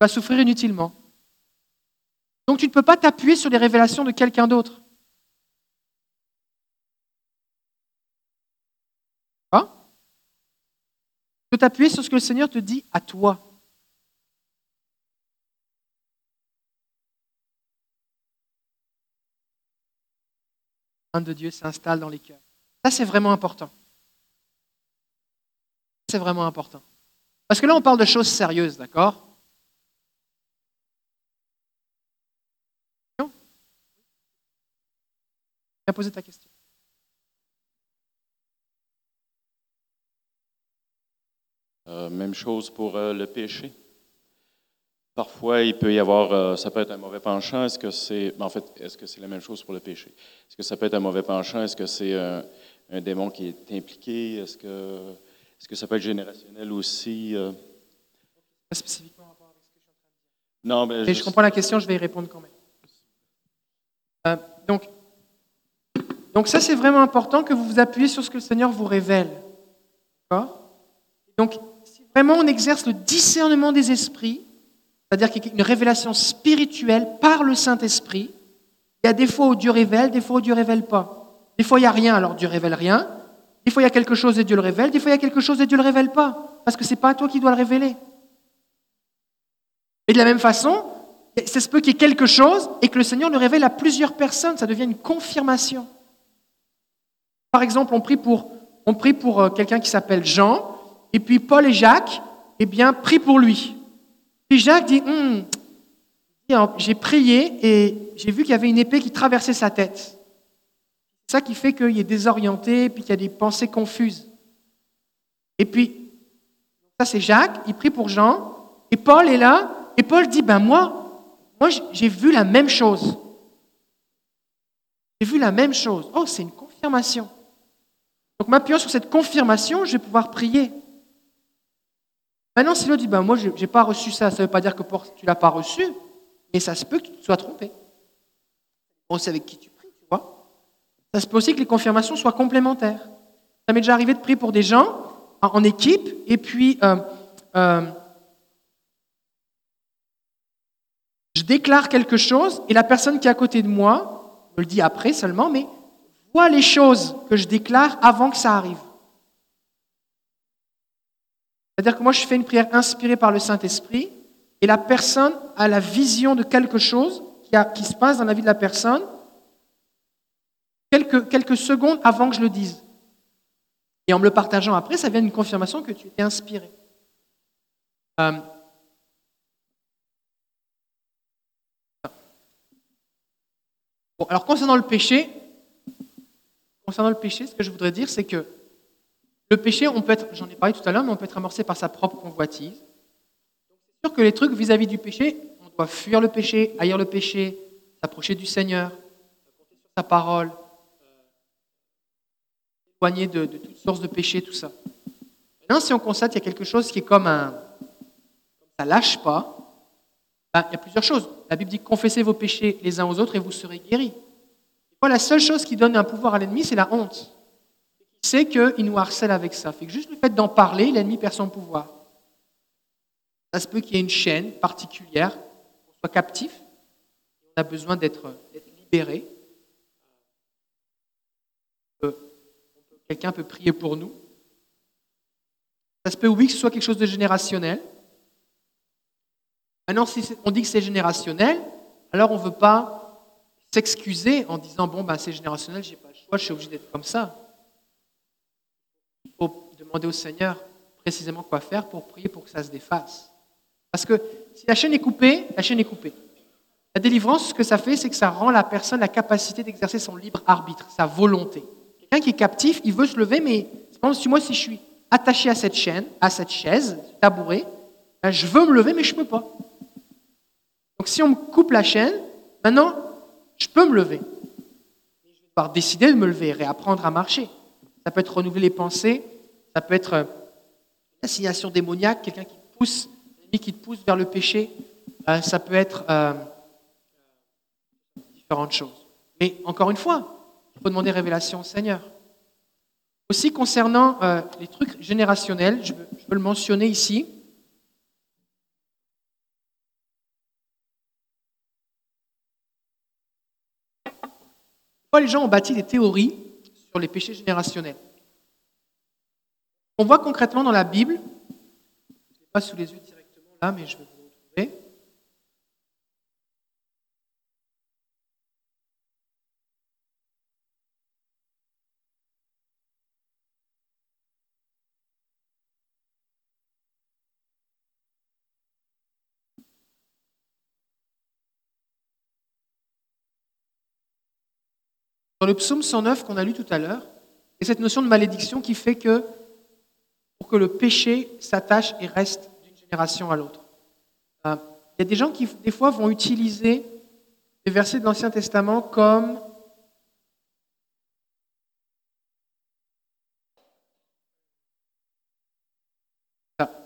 vas souffrir inutilement. Donc tu ne peux pas t'appuyer sur les révélations de quelqu'un d'autre. Tu peux t'appuyer sur ce que le Seigneur te dit à toi. De Dieu s'installe dans les cœurs. Ça, c'est vraiment important. C'est vraiment important. Parce que là, on parle de choses sérieuses, d'accord? Viens poser ta question. Euh, même chose pour euh, le péché. Parfois, il peut y avoir, euh, ça peut être un mauvais penchant. Est-ce que c'est, en fait, est-ce que c'est la même chose pour le péché? Est-ce que ça peut être un mauvais penchant? Est-ce que c'est un, démon qui est impliqué? Est-ce que, est-ce que ça peut être générationnel aussi Pas spécifiquement rapport avec ce que je suis en train de dire. Non, mais je... je comprends la question. Je vais y répondre quand même. donc, donc ça, c'est vraiment important que vous vous appuyez sur ce que le Seigneur vous révèle. D'accord? Donc, si vraiment on exerce le discernement des esprits, c'est-à-dire qu'il y a une révélation spirituelle par le Saint-Esprit. Il y a des fois où Dieu révèle, des fois où Dieu ne révèle pas. Des fois, il n'y a rien, alors Dieu révèle rien. Des fois, il y a quelque chose et Dieu le révèle. Des fois, il y a quelque chose et Dieu ne le révèle pas. Parce que ce n'est pas à toi qui dois le révéler. Et de la même façon, ça se peut qu'il y ait quelque chose et que le Seigneur le révèle à plusieurs personnes. Ça devient une confirmation. Par exemple, on prie pour, on prie pour euh, quelqu'un qui s'appelle Jean, et puis Paul et Jacques, eh bien, prient pour lui. Puis Jacques dit, hum, j'ai prié et j'ai vu qu'il y avait une épée qui traversait sa tête. C'est ça qui fait qu'il est désorienté, puis qu'il y a des pensées confuses. Et puis, ça c'est Jacques, il prie pour Jean, et Paul est là, et Paul dit, ben moi, moi j'ai vu la même chose. J'ai vu la même chose. Oh, c'est une confirmation. Donc, m'appuyant sur cette confirmation, je vais pouvoir prier. Maintenant, si l'autre dit, ben, moi, je n'ai pas reçu ça, ça ne veut pas dire que tu ne l'as pas reçu, mais ça se peut que tu sois trompé. On sait avec qui tu pries, tu vois. Ça se peut aussi que les confirmations soient complémentaires. Ça m'est déjà arrivé de prier pour des gens en équipe, et puis euh, euh, je déclare quelque chose, et la personne qui est à côté de moi me le dit après seulement, mais voit les choses que je déclare avant que ça arrive. C'est-à-dire que moi, je fais une prière inspirée par le Saint-Esprit et la personne a la vision de quelque chose qui, se passe dans la vie de la personne quelques, quelques secondes avant que je le dise. Et en me le partageant après, ça vient d'une confirmation que tu es inspiré. Euh, bon, alors concernant le péché, concernant le péché, ce que je voudrais dire, c'est que le péché, on peut être, j'en ai parlé tout à l'heure, mais on peut être amorcé par sa propre convoitise. C'est sûr que les trucs vis-à-vis du péché, on doit fuir le péché, haïr le péché, s'approcher du Seigneur, sur sa parole, s'éloigner de, toutes sources de péché, tout ça. Maintenant, si on constate qu'il y a quelque chose qui est comme un. ça lâche pas, ben, il y a plusieurs choses. La Bible dit confessez vos péchés les uns aux autres et vous serez guéris. la seule chose qui donne un pouvoir à l'ennemi, c'est la honte c'est qu'il nous harcèle avec ça. Fait que juste le fait d'en parler, l'ennemi perd son pouvoir. Ça se peut qu'il y ait une chaîne particulière, qu'on soit captif, on a besoin d'être libéré. Euh, quelqu'un peut prier pour nous. Ça se peut, oui, que ce soit quelque chose de générationnel. Maintenant, si on dit que c'est générationnel, alors on ne veut pas s'excuser en disant Bon, ben, c'est générationnel, je n'ai pas le choix, je suis obligé d'être comme ça demander au Seigneur précisément quoi faire pour prier pour que ça se défasse. Parce que si la chaîne est coupée, la chaîne est coupée. La délivrance, ce que ça fait, c'est que ça rend la personne la capacité d'exercer son libre arbitre, sa volonté. Quelqu'un qui est captif, il veut se lever, mais moi, si je suis attaché à cette chaîne, à cette chaise, tabouret, ben, je veux me lever, mais je ne peux pas. Donc si on me coupe la chaîne, maintenant, je peux me lever. Je vais décider de me lever réapprendre à marcher. Ça peut être renouveler les pensées, ça peut être une assignation démoniaque, quelqu'un qui pousse, qui te pousse vers le péché. Euh, ça peut être euh, différentes choses. Mais encore une fois, il faut demander révélation au Seigneur. Aussi concernant euh, les trucs générationnels, je veux, le mentionner ici. Les gens ont bâti des théories sur les péchés générationnels? On voit concrètement dans la Bible pas sous les yeux directement là, mais je vais vous le retrouver. Dans le psaume 109 qu'on a lu tout à l'heure, et cette notion de malédiction qui fait que que le péché s'attache et reste d'une génération à l'autre. Euh, il y a des gens qui, des fois, vont utiliser les versets de l'Ancien Testament comme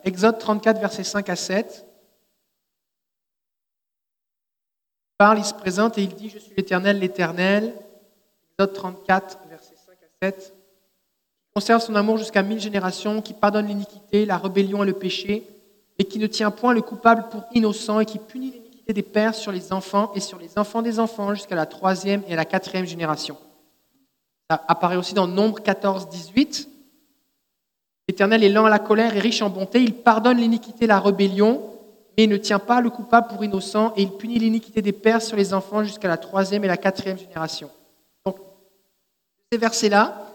Exode 34, versets 5 à 7. Il parle, il se présente et il dit Je suis l'Éternel, l'Éternel. Exode 34, versets 5 à 7. Conserve son amour jusqu'à mille générations, qui pardonne l'iniquité, la rébellion et le péché, et qui ne tient point le coupable pour innocent, et qui punit l'iniquité des pères sur les enfants et sur les enfants des enfants jusqu'à la troisième et à la quatrième génération. Ça apparaît aussi dans Nombre 14, 18. L'Éternel est lent à la colère et riche en bonté. Il pardonne l'iniquité, la rébellion, mais il ne tient pas le coupable pour innocent, et il punit l'iniquité des pères sur les enfants jusqu'à la troisième et la quatrième génération. Donc, ces versets-là,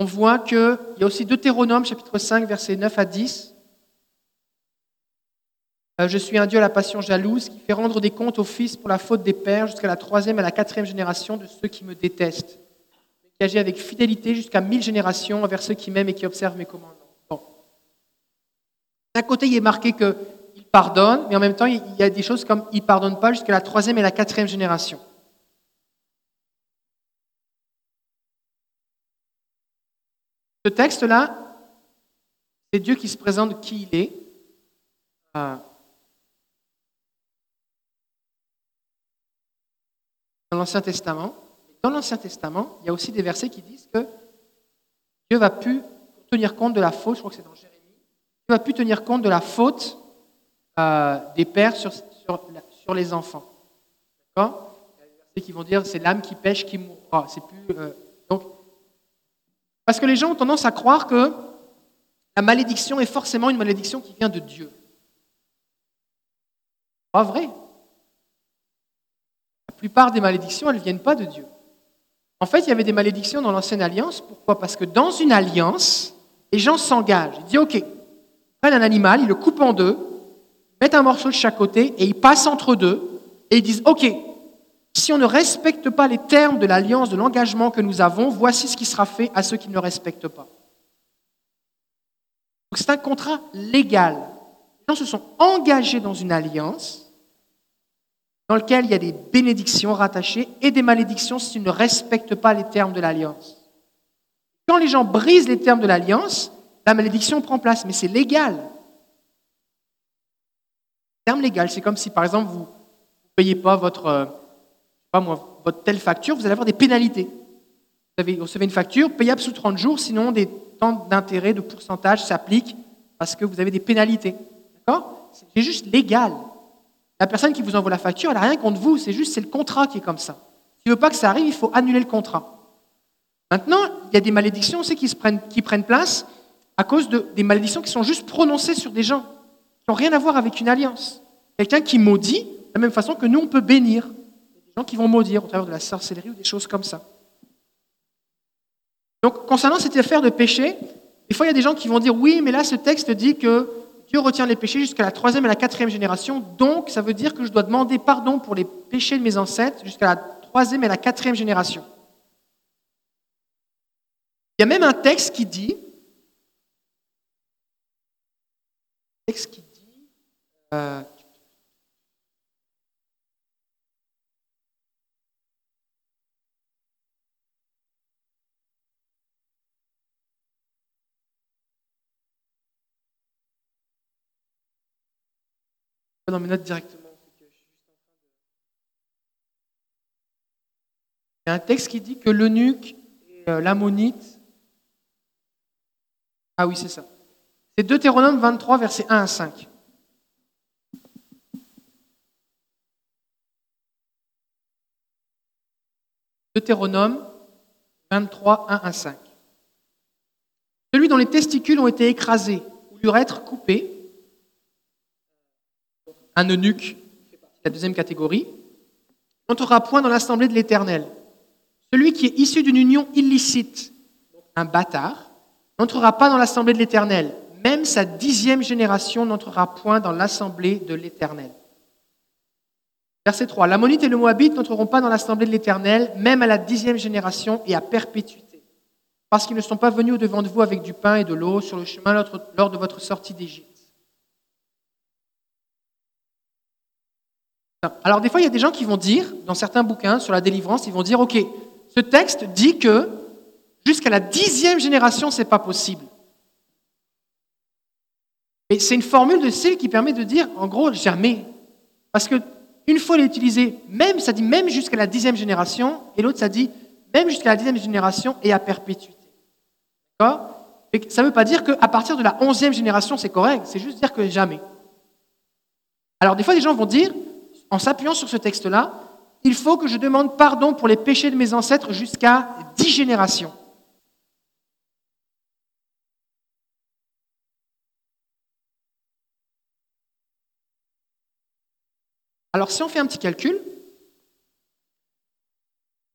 on voit qu'il y a aussi Deutéronome, chapitre 5, versets 9 à 10. Euh, Je suis un Dieu à la passion jalouse qui fait rendre des comptes aux fils pour la faute des pères jusqu'à la troisième et la quatrième génération de ceux qui me détestent, qui agit avec fidélité jusqu'à mille générations envers ceux qui m'aiment et qui observent mes commandements. D'un côté, il est marqué qu'il pardonne, mais en même temps, il y a des choses comme il ne pardonne pas jusqu'à la troisième et la quatrième génération. Texte-là, c'est Dieu qui se présente qui il est. Euh, dans l'Ancien Testament. Dans l'Ancien Testament, il y a aussi des versets qui disent que Dieu va plus tenir compte de la faute, je crois que c'est dans Jérémie, Dieu va plus tenir compte de la faute euh, des pères sur, les enfants. D'accord? Il y a des versets qui vont dire c'est l'âme qui pêche qui mourra. C'est plus, euh, donc, parce que les gens ont tendance à croire que la malédiction est forcément une malédiction qui vient de Dieu. Pas vrai. La plupart des malédictions, elles ne viennent pas de Dieu. En fait, il y avait des malédictions dans l'ancienne alliance. Pourquoi? Parce que dans une alliance, les gens s'engagent. Ils disent OK, ils prennent un animal, ils le coupent en deux, mettent un morceau de chaque côté et ils passent entre deux et ils disent OK, si on ne respecte pas les termes de l'alliance, de l'engagement que nous avons, voici ce qui sera fait à ceux qui ne le respectent pas. C'est un contrat légal. Les gens se sont engagés dans une alliance dans lequel il y a des bénédictions rattachées et des malédictions si tu ne respectes pas les termes de l'alliance. Quand les gens brisent les termes de l'alliance, la malédiction prend place, mais c'est légal. Terme légal, c'est comme si par exemple vous ne payez pas votre, euh, pas moi, votre telle facture, vous allez avoir des pénalités. Vous, avez, recevez une facture payable sous 30 jours, sinon des temps d'intérêt, de pourcentage s'appliquent parce que vous avez des pénalités. D'accord? C'est juste légal. La personne qui vous envoie la facture, elle n'a rien contre vous, c'est juste c'est le contrat qui est comme ça. Si tu veux pas que ça arrive, il faut annuler le contrat. Maintenant, il y a des malédictions aussi qui, prennent, qui prennent place à cause de, des malédictions qui sont juste prononcées sur des gens, qui n'ont rien à voir avec une alliance. Quelqu'un qui maudit, de la même façon que nous, on peut bénir. Des gens qui vont maudire au travers de la sorcellerie ou des choses comme ça. Donc, concernant cette affaire de péché, des fois, il y a des gens qui vont dire oui, mais là, ce texte dit que Dieu retient les péchés jusqu'à la troisième et la quatrième génération, donc ça veut dire que je dois demander pardon pour les péchés de mes ancêtres jusqu'à la troisième et la quatrième génération. Il y a même un texte qui dit, texte qui dit, euh, dans mes notes directement. Il y a un texte qui dit que l'eunuque et l'ammonite. Ah oui, c'est ça. C'est Deutéronome 23, versets 1 à 5. Deutéronome 23, 1 à 5. Celui dont les testicules ont été écrasés ou l'urètre coupé, un eunuque, la deuxième catégorie, n'entrera point dans l'assemblée de l'Éternel. Celui qui est issu d'une union illicite, un bâtard, n'entrera pas dans l'assemblée de l'Éternel. Même sa dixième génération n'entrera point dans l'assemblée de l'Éternel. Verset 3. L'Ammonite et le Moabite n'entreront pas dans l'assemblée de l'Éternel, même à la dixième génération et à perpétuité, parce qu'ils ne sont pas venus au-devant de vous avec du pain et de l'eau sur le chemin lors de votre sortie d'Égypte. Alors des fois, il y a des gens qui vont dire, dans certains bouquins sur la délivrance, ils vont dire, OK, ce texte dit que jusqu'à la dixième génération, ce n'est pas possible. Et c'est une formule de style qui permet de dire, en gros, jamais. Parce que une fois l'utilisé, même, ça dit même jusqu'à la dixième génération, et l'autre, ça dit même jusqu'à la dixième génération et à perpétuité. D'accord? Ça ne veut pas dire qu'à partir de la onzième génération, c'est correct, c'est juste dire que jamais. Alors, des fois, des gens vont dire, en s'appuyant sur ce texte-là, il faut que je demande pardon pour les péchés de mes ancêtres jusqu'à dix générations. Alors si on fait un petit calcul,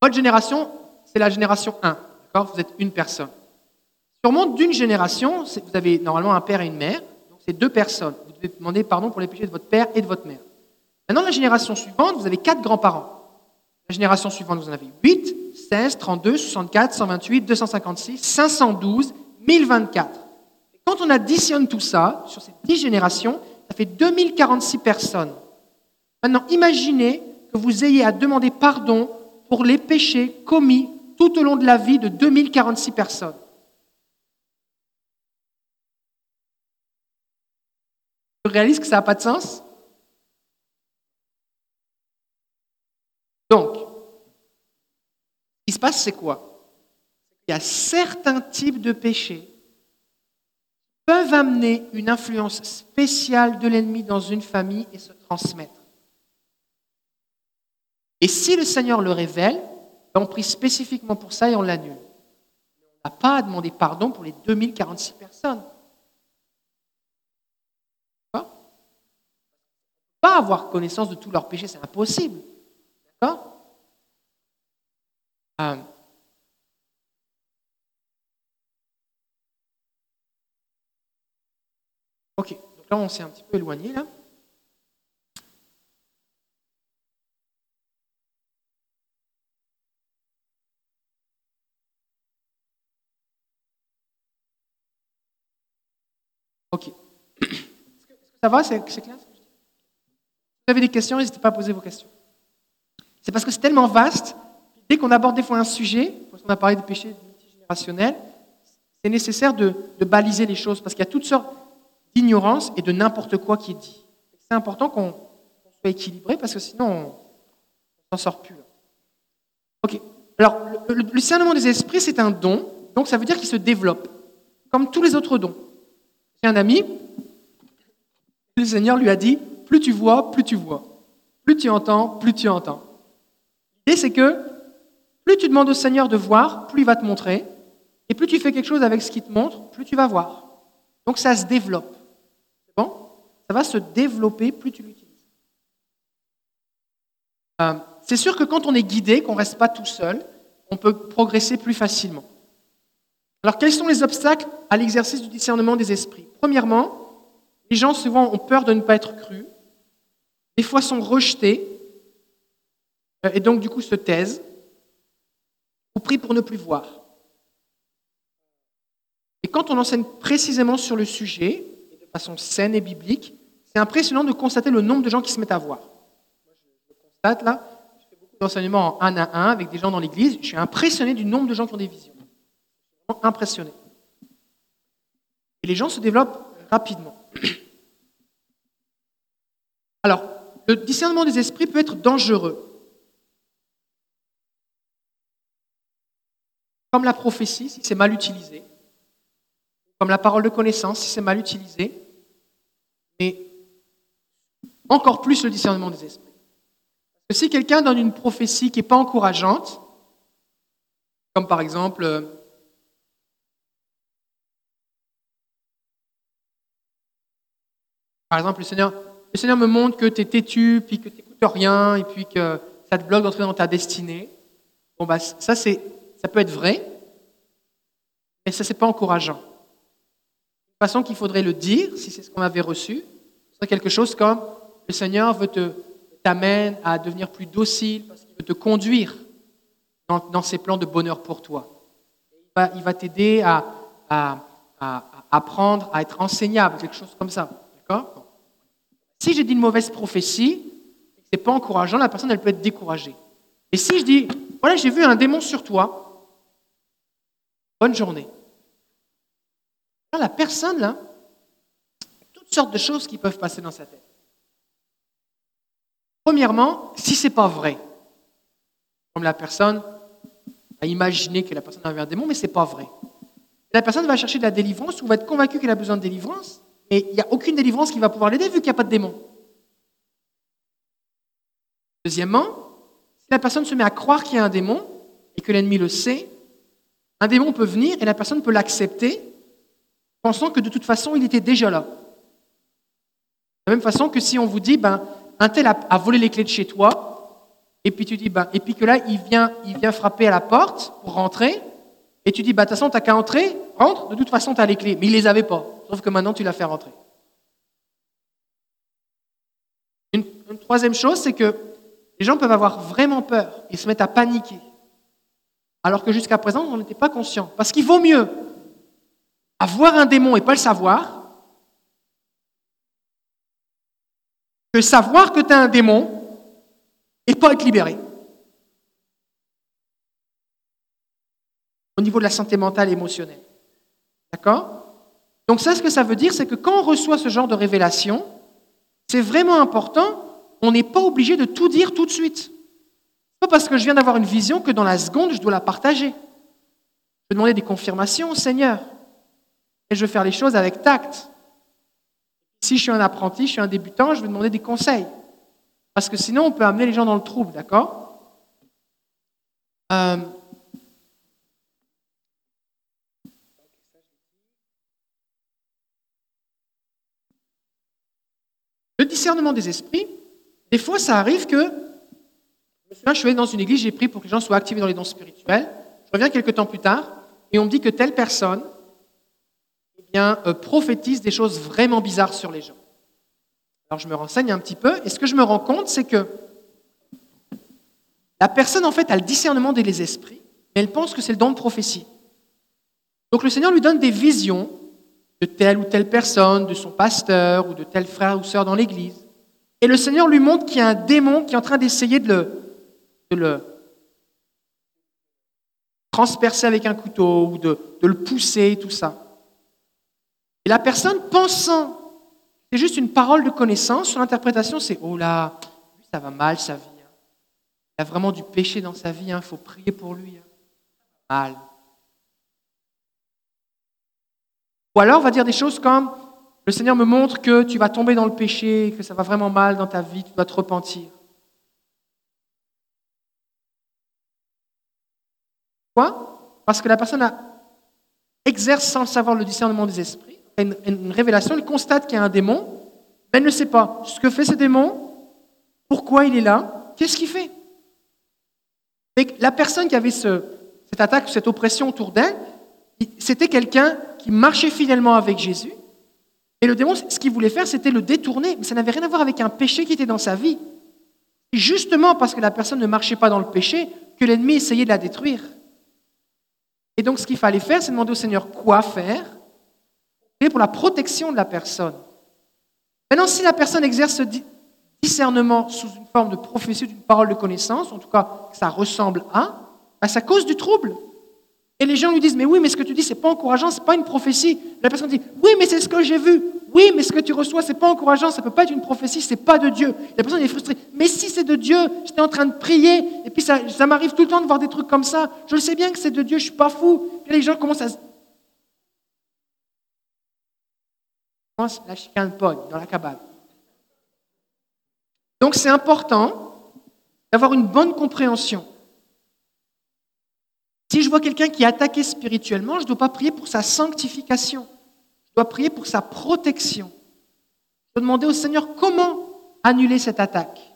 votre génération, c'est la génération 1, d'accord? Vous êtes une personne. Sur monde d'une génération, vous avez normalement un père et une mère, donc c'est deux personnes. Vous devez demander pardon pour les péchés de votre père et de votre mère. Maintenant, la génération suivante, vous avez quatre grands-parents. La génération suivante, vous en avez 8, 16, 32, 64, 128, 256, 512, 1024. quand on additionne tout ça, sur ces 10 générations, ça fait 2046 personnes. Maintenant, imaginez que vous ayez à demander pardon pour les péchés commis tout au long de la vie de 2046 personnes. Vous réalisez que ça n'a pas de sens Donc, ce qui se passe, c'est quoi? Il y a certains types de péchés qui peuvent amener une influence spéciale de l'ennemi dans une famille et se transmettre. Et si le Seigneur le révèle, on prie spécifiquement pour ça et on l'annule. On n'a pas à demander pardon pour les 2046 personnes. Pas avoir connaissance de tous leurs péchés, c'est impossible. D'accord? Euh, Ok, donc là on s'est un petit peu éloigné là. Ok. Est-ce que, ça va? C'est clair Vous avez des questions, n'hésitez pas à poser vos questions. C'est parce que c'est tellement vaste, dès qu'on aborde des fois un sujet, qu'on a parlé de péché multigénérationnel, c'est nécessaire de, baliser les choses, parce qu'il y a toutes sortes d'ignorance et de n'importe quoi qui est dit. C'est important qu'on soit équilibré, parce que sinon, on s'en sort plus. Ok. Alors, le, le, discernement des esprits, c'est un don, donc ça veut dire qu'il se développe, comme tous les autres dons. J'ai un ami, le Seigneur lui a dit, plus tu vois, plus tu vois. Plus tu entends, plus tu entends. L'idée, c'est que plus tu demandes au Seigneur de voir, plus il va te montrer. Et plus tu fais quelque chose avec ce qu'il te montre, plus tu vas voir. Donc ça se développe. Bon? Ça va se développer plus tu l'utilises. Euh, c'est sûr que quand on est guidé, qu'on ne reste pas tout seul, on peut progresser plus facilement. Alors quels sont les obstacles à l'exercice du discernement des esprits? Premièrement, les gens souvent ont peur de ne pas être crus, des fois sont rejetés, et donc du coup se taisent, ou prient pour ne plus voir. Et quand on enseigne précisément sur le sujet, de façon saine et biblique, c'est impressionnant de constater le nombre de gens qui se mettent à voir. je le constate là, je fais beaucoup d'enseignements en un à un avec des gens dans l'église, je suis impressionné du nombre de gens qui ont des visions. Impressionné. Et les gens se développent rapidement. Alors, le discernement des esprits peut être dangereux. Comme la prophétie, si c'est mal utilisé. Comme la parole de connaissance, si c'est mal utilisé. Mais encore plus le discernement des esprits. Parce que si quelqu'un donne une prophétie qui n'est pas encourageante, comme par exemple, euh, par exemple, le Seigneur, le Seigneur me montre que tu es têtu, puis que tu n'écoutes rien, et puis que ça te bloque d'entrer dans ta destinée. Bon, bah, ça, c'est, ça peut être vrai, mais ça, c'est pas encourageant. De façon qu'il faudrait le dire, si c'est ce qu'on avait reçu, c'est quelque chose comme le Seigneur veut te à devenir plus docile parce qu'il veut te conduire dans, ses plans de bonheur pour toi. Il va, t'aider à, apprendre à être enseignable, quelque chose comme ça. D'accord? Si j'ai dit une mauvaise prophétie, ce n'est pas encourageant, la personne elle peut être découragée. Et si je dis, voilà, j'ai vu un démon sur toi, bonne journée. la personne, là, toutes sortes de choses qui peuvent passer dans sa tête. Premièrement, si ce n'est pas vrai, comme la personne a imaginé que la personne avait un démon, mais ce n'est pas vrai. La personne va chercher de la délivrance ou va être convaincue qu'elle a besoin de délivrance, et il n'y a aucune délivrance qui va pouvoir l'aider vu qu'il n'y a pas de démon. Deuxièmement, si la personne se met à croire qu'il y a un démon et que l'ennemi le sait, un démon peut venir et la personne peut l'accepter, pensant que de toute façon, il était déjà là. De la même façon que si on vous dit, ben, un tel a, volé les clés de chez toi, et puis tu dis, ben, et puis que là, il vient, il vient frapper à la porte pour rentrer, et tu dis, bah, de toute façon, tu n'as qu'à entrer, rentre, de toute façon, tu les clés. Mais il les avait pas, sauf que maintenant, tu l'as fait rentrer. Une, troisième chose, c'est que les gens peuvent avoir vraiment peur et se mettre à paniquer, alors que jusqu'à présent, on n'était pas conscient. Parce qu'il vaut mieux avoir un démon et pas le savoir, que savoir que tu as un démon et pas être libéré. Au niveau de la santé mentale et émotionnelle. D'accord? Donc ça, ce que ça veut dire, c'est que quand on reçoit ce genre de révélation, c'est vraiment important, on n'est pas obligé de tout dire tout de suite. Parce que je viens d'avoir une vision que dans la seconde, je dois la partager. Je vais demander des confirmations au Seigneur. Et je vais faire les choses avec tact. Si je suis un apprenti, je suis un débutant, je vais demander des conseils. Parce que sinon, on peut amener les gens dans le trouble, d'accord? Euh, Le discernement des esprits, des fois, ça arrive que. Je suis allé dans une église, j'ai pris pour que les gens soient activés dans les dons spirituels. Je reviens quelques temps plus tard et on me dit que telle personne euh, prophétise des choses vraiment bizarres sur les gens. Alors je me renseigne un petit peu, et ce que je me rends compte, c'est que la personne, en fait, a le discernement des esprits, mais elle pense que c'est le don de prophétie. Donc le Seigneur lui donne des visions de telle ou telle personne, de son pasteur ou de tel frère ou sœur dans l'Église. Et le Seigneur lui montre qu'il y a un démon qui est en train d'essayer de le, de le, transpercer avec un couteau ou de, le pousser, tout ça. Et la personne pensant, c'est juste une parole de connaissance, son interprétation c'est Oh là, ça va mal sa vie. Hein. Il a vraiment du péché dans sa vie, il hein. faut prier pour lui. Hein. Mal. Ou alors on va dire des choses comme Le Seigneur me montre que tu vas tomber dans le péché, que ça va vraiment mal dans ta vie, tu dois te repentir. Pourquoi? Parce que la personne exerce sans le savoir le discernement des esprits une, révélation, elle constate qu'il y a un démon, mais elle ne sait pas ce que fait ce démon, pourquoi il est là, qu'est-ce qu'il fait. Et la personne qui avait cette attaque, cette oppression autour d'elle, c'était quelqu'un qui marchait fidèlement avec Jésus. Et le démon, ce qu'il voulait faire, c'était le détourner. Mais ça n'avait rien à voir avec un péché qui était dans sa vie. Et justement parce que la personne ne marchait pas dans le péché, que l'ennemi essayait de la détruire. Et donc, ce qu'il fallait faire, c'est demander au Seigneur quoi faire pour la protection de la personne. Maintenant, si la personne exerce ce discernement sous une forme de prophétie, d'une parole de connaissance, en tout cas, ça ressemble à, ben, ça cause du trouble. Et les gens lui disent, mais oui, mais ce que tu dis, c'est pas encourageant, c'est pas une prophétie. La personne dit, oui, mais c'est ce que j'ai vu. Oui, mais ce que tu reçois, c'est pas encourageant, ça peut pas être une prophétie, c'est pas de Dieu. La personne est frustrée. Mais si c'est de Dieu, j'étais en train de prier, et puis ça, m'arrive tout le temps de voir des trucs comme ça. Je le sais bien que c'est de Dieu, je suis pas fou. Les gens commencent à la chicane pogne dans la cabane. Donc c'est important d'avoir une bonne compréhension. Si je vois quelqu'un qui est attaqué spirituellement, je ne dois pas prier pour sa sanctification. Je dois prier pour sa protection. Je dois demander au Seigneur comment annuler cette attaque.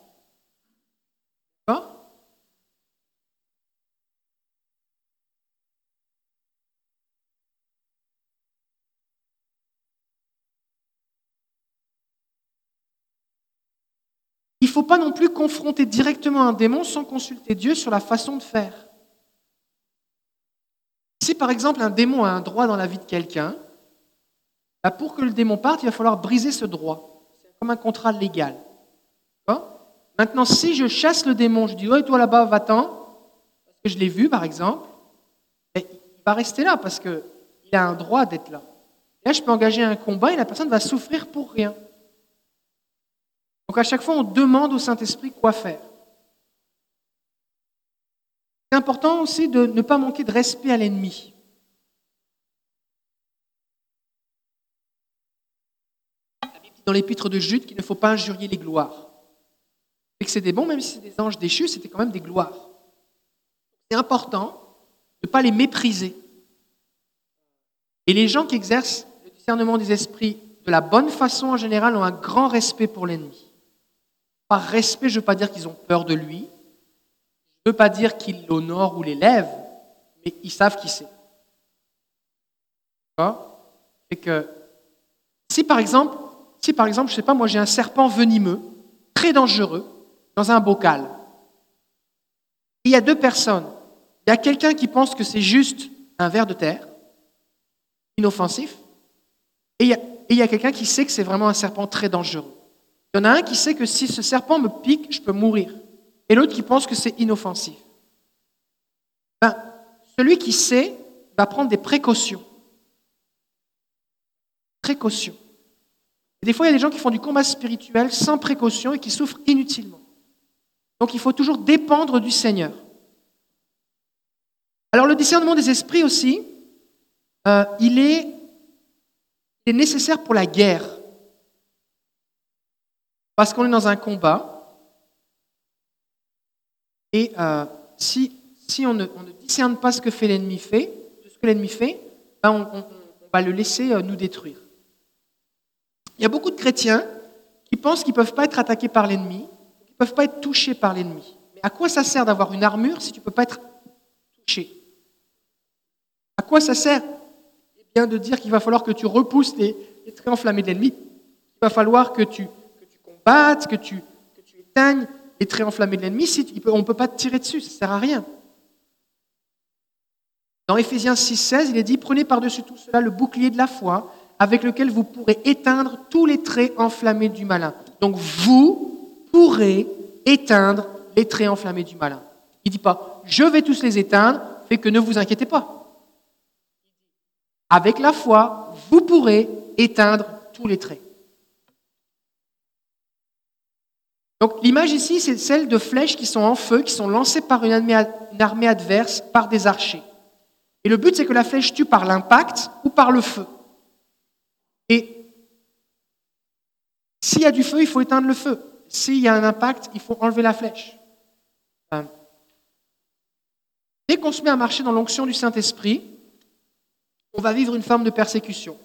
Il ne faut pas non plus confronter directement un démon sans consulter Dieu sur la façon de faire. Si par exemple un démon a un droit dans la vie de quelqu'un, bah, pour que le démon parte, il va falloir briser ce droit. C'est comme un contrat légal. Maintenant, si je chasse le démon, je dis Ouais, toi là-bas, va-t'en, parce que je l'ai vu par exemple, il va rester là parce qu'il a un droit d'être là. là, je peux engager un combat et la personne va souffrir pour rien. Donc à chaque fois, on demande au Saint-Esprit quoi faire. C'est important aussi de ne pas manquer de respect à l'ennemi. Dans l'épître de Jude qu'il ne faut pas injurier les gloires. Et que c'est des bons, même si c'est des anges déchus, c'était quand même des gloires. C'est important de ne pas les mépriser. Et les gens qui exercent le discernement des esprits de la bonne façon en général ont un grand respect pour l'ennemi. Par respect, je ne veux pas dire qu'ils ont peur de lui, ne veut pas dire qu'il l'honore ou l'élève, mais ils savent qui c'est. C'est que si par exemple, si par exemple, je sais pas, moi j'ai un serpent venimeux, très dangereux, dans un bocal, il y a deux personnes. Il y a quelqu'un qui pense que c'est juste un ver de terre, inoffensif, et il y a, quelqu'un qui sait que c'est vraiment un serpent très dangereux. Il y en a un qui sait que si ce serpent me pique, je peux mourir et l'autre qui pense que c'est inoffensif. Ben, celui qui sait va prendre des précautions. Précautions. Des fois, il y a des gens qui font du combat spirituel sans précaution et qui souffrent inutilement. Donc il faut toujours dépendre du Seigneur. Alors le discernement des esprits aussi, euh, il, est, nécessaire pour la guerre. Parce qu'on est dans un combat et euh, si, on, ne, discerne pas ce que fait l'ennemi fait, ce que l'ennemi fait, ben on, on, va le laisser euh, nous détruire. Il y a beaucoup de chrétiens qui pensent qu'ils ne peuvent pas être attaqués par l'ennemi, qu'ils ne peuvent pas être touchés par l'ennemi. Mais à quoi ça sert d'avoir une armure si tu ne peux pas être touché? À quoi ça sert? Eh bien de dire qu'il va falloir que tu repousses les, traits enflammés de l'ennemi, il va falloir que tu, combattes, que tu, éteignes les traits enflammés de l'ennemi, on ne peut pas te tirer dessus, ça ne sert à rien. Dans Éphésiens 6,16, il est dit Prenez par-dessus tout cela le bouclier de la foi, avec lequel vous pourrez éteindre tous les traits enflammés du malin. Donc vous pourrez éteindre les traits enflammés du malin. Il ne dit pas Je vais tous les éteindre, fait que ne vous inquiétez pas. Avec la foi, vous pourrez éteindre tous les traits. Donc l'image ici, c'est celle de flèches qui sont en feu, qui sont lancées par une armée adverse, par des archers. Et le but, c'est que la flèche tue par l'impact ou par le feu. Et s'il y a du feu, il faut éteindre le feu. S'il y a un impact, il faut enlever la flèche. Dès qu'on se met à marcher dans l'onction du Saint-Esprit, on va vivre une forme de persécution.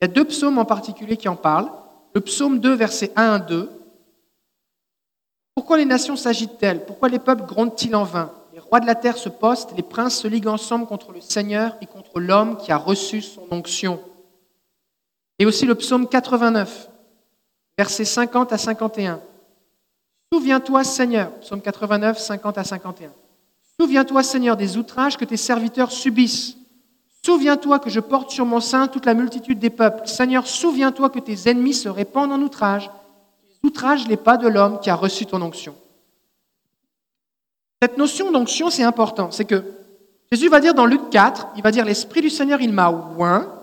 Il y a deux psaumes en particulier qui en parlent. Le psaume 2, versets 1 à 2, pourquoi les nations s'agitent-elles? Pourquoi les peuples grondent-ils en vain? Les rois de la terre se postent, les princes se liguent ensemble contre le Seigneur et contre l'homme qui a reçu son onction. Et aussi le psaume 89, versets 50 à 51. Souviens-toi, Seigneur, psaume 89, 50 à 51. Souviens-toi, Seigneur, des outrages que tes serviteurs subissent. Souviens-toi que je porte sur mon sein toute la multitude des peuples. Seigneur, souviens-toi que tes ennemis se répandent en outrage outrage les pas de l'homme qui a reçu ton onction. Cette notion d'onction, c'est important. C'est que Jésus va dire dans Luc 4, il va dire L'Esprit du Seigneur, il m'a oint.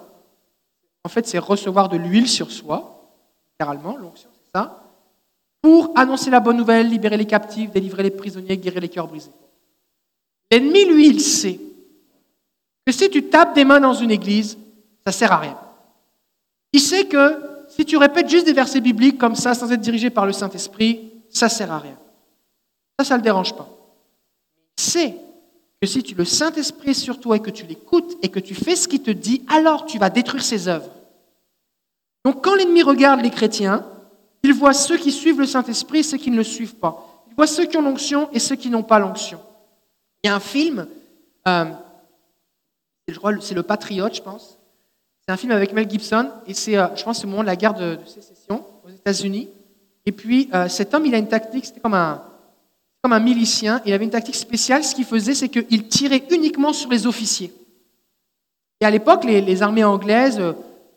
En fait, c'est recevoir de l'huile sur soi, littéralement, l'onction, c'est ça, pour annoncer la bonne nouvelle, libérer les captifs, délivrer les prisonniers, guérir les cœurs brisés. L'ennemi, lui, il sait que si tu tapes des mains dans une église, ça sert à rien. Il sait que si tu répètes juste des versets bibliques comme ça, sans être dirigé par le Saint-Esprit, ça sert à rien. Ça, ça ne le dérange pas. C'est que si tu le Saint-Esprit sur toi et que tu l'écoutes et que tu fais ce qu'il te dit, alors tu vas détruire ses œuvres. Donc quand l'ennemi regarde les chrétiens, Il voit ceux qui suivent le Saint-Esprit et ceux qui ne le suivent pas. Il voit ceux qui ont l'onction et ceux qui n'ont pas l'onction. Il y a un film, euh, c'est Le Patriote, je pense. C'est un film avec Mel Gibson et c'est, euh, je pense, au moment de la guerre de, de sécession aux États-Unis. Et puis euh, cet homme, il a une tactique, c'était comme un, comme un milicien. Il avait une tactique spéciale. Ce qu'il faisait, c'est qu'il tirait uniquement sur les officiers. Et à l'époque, les, armées anglaises, euh,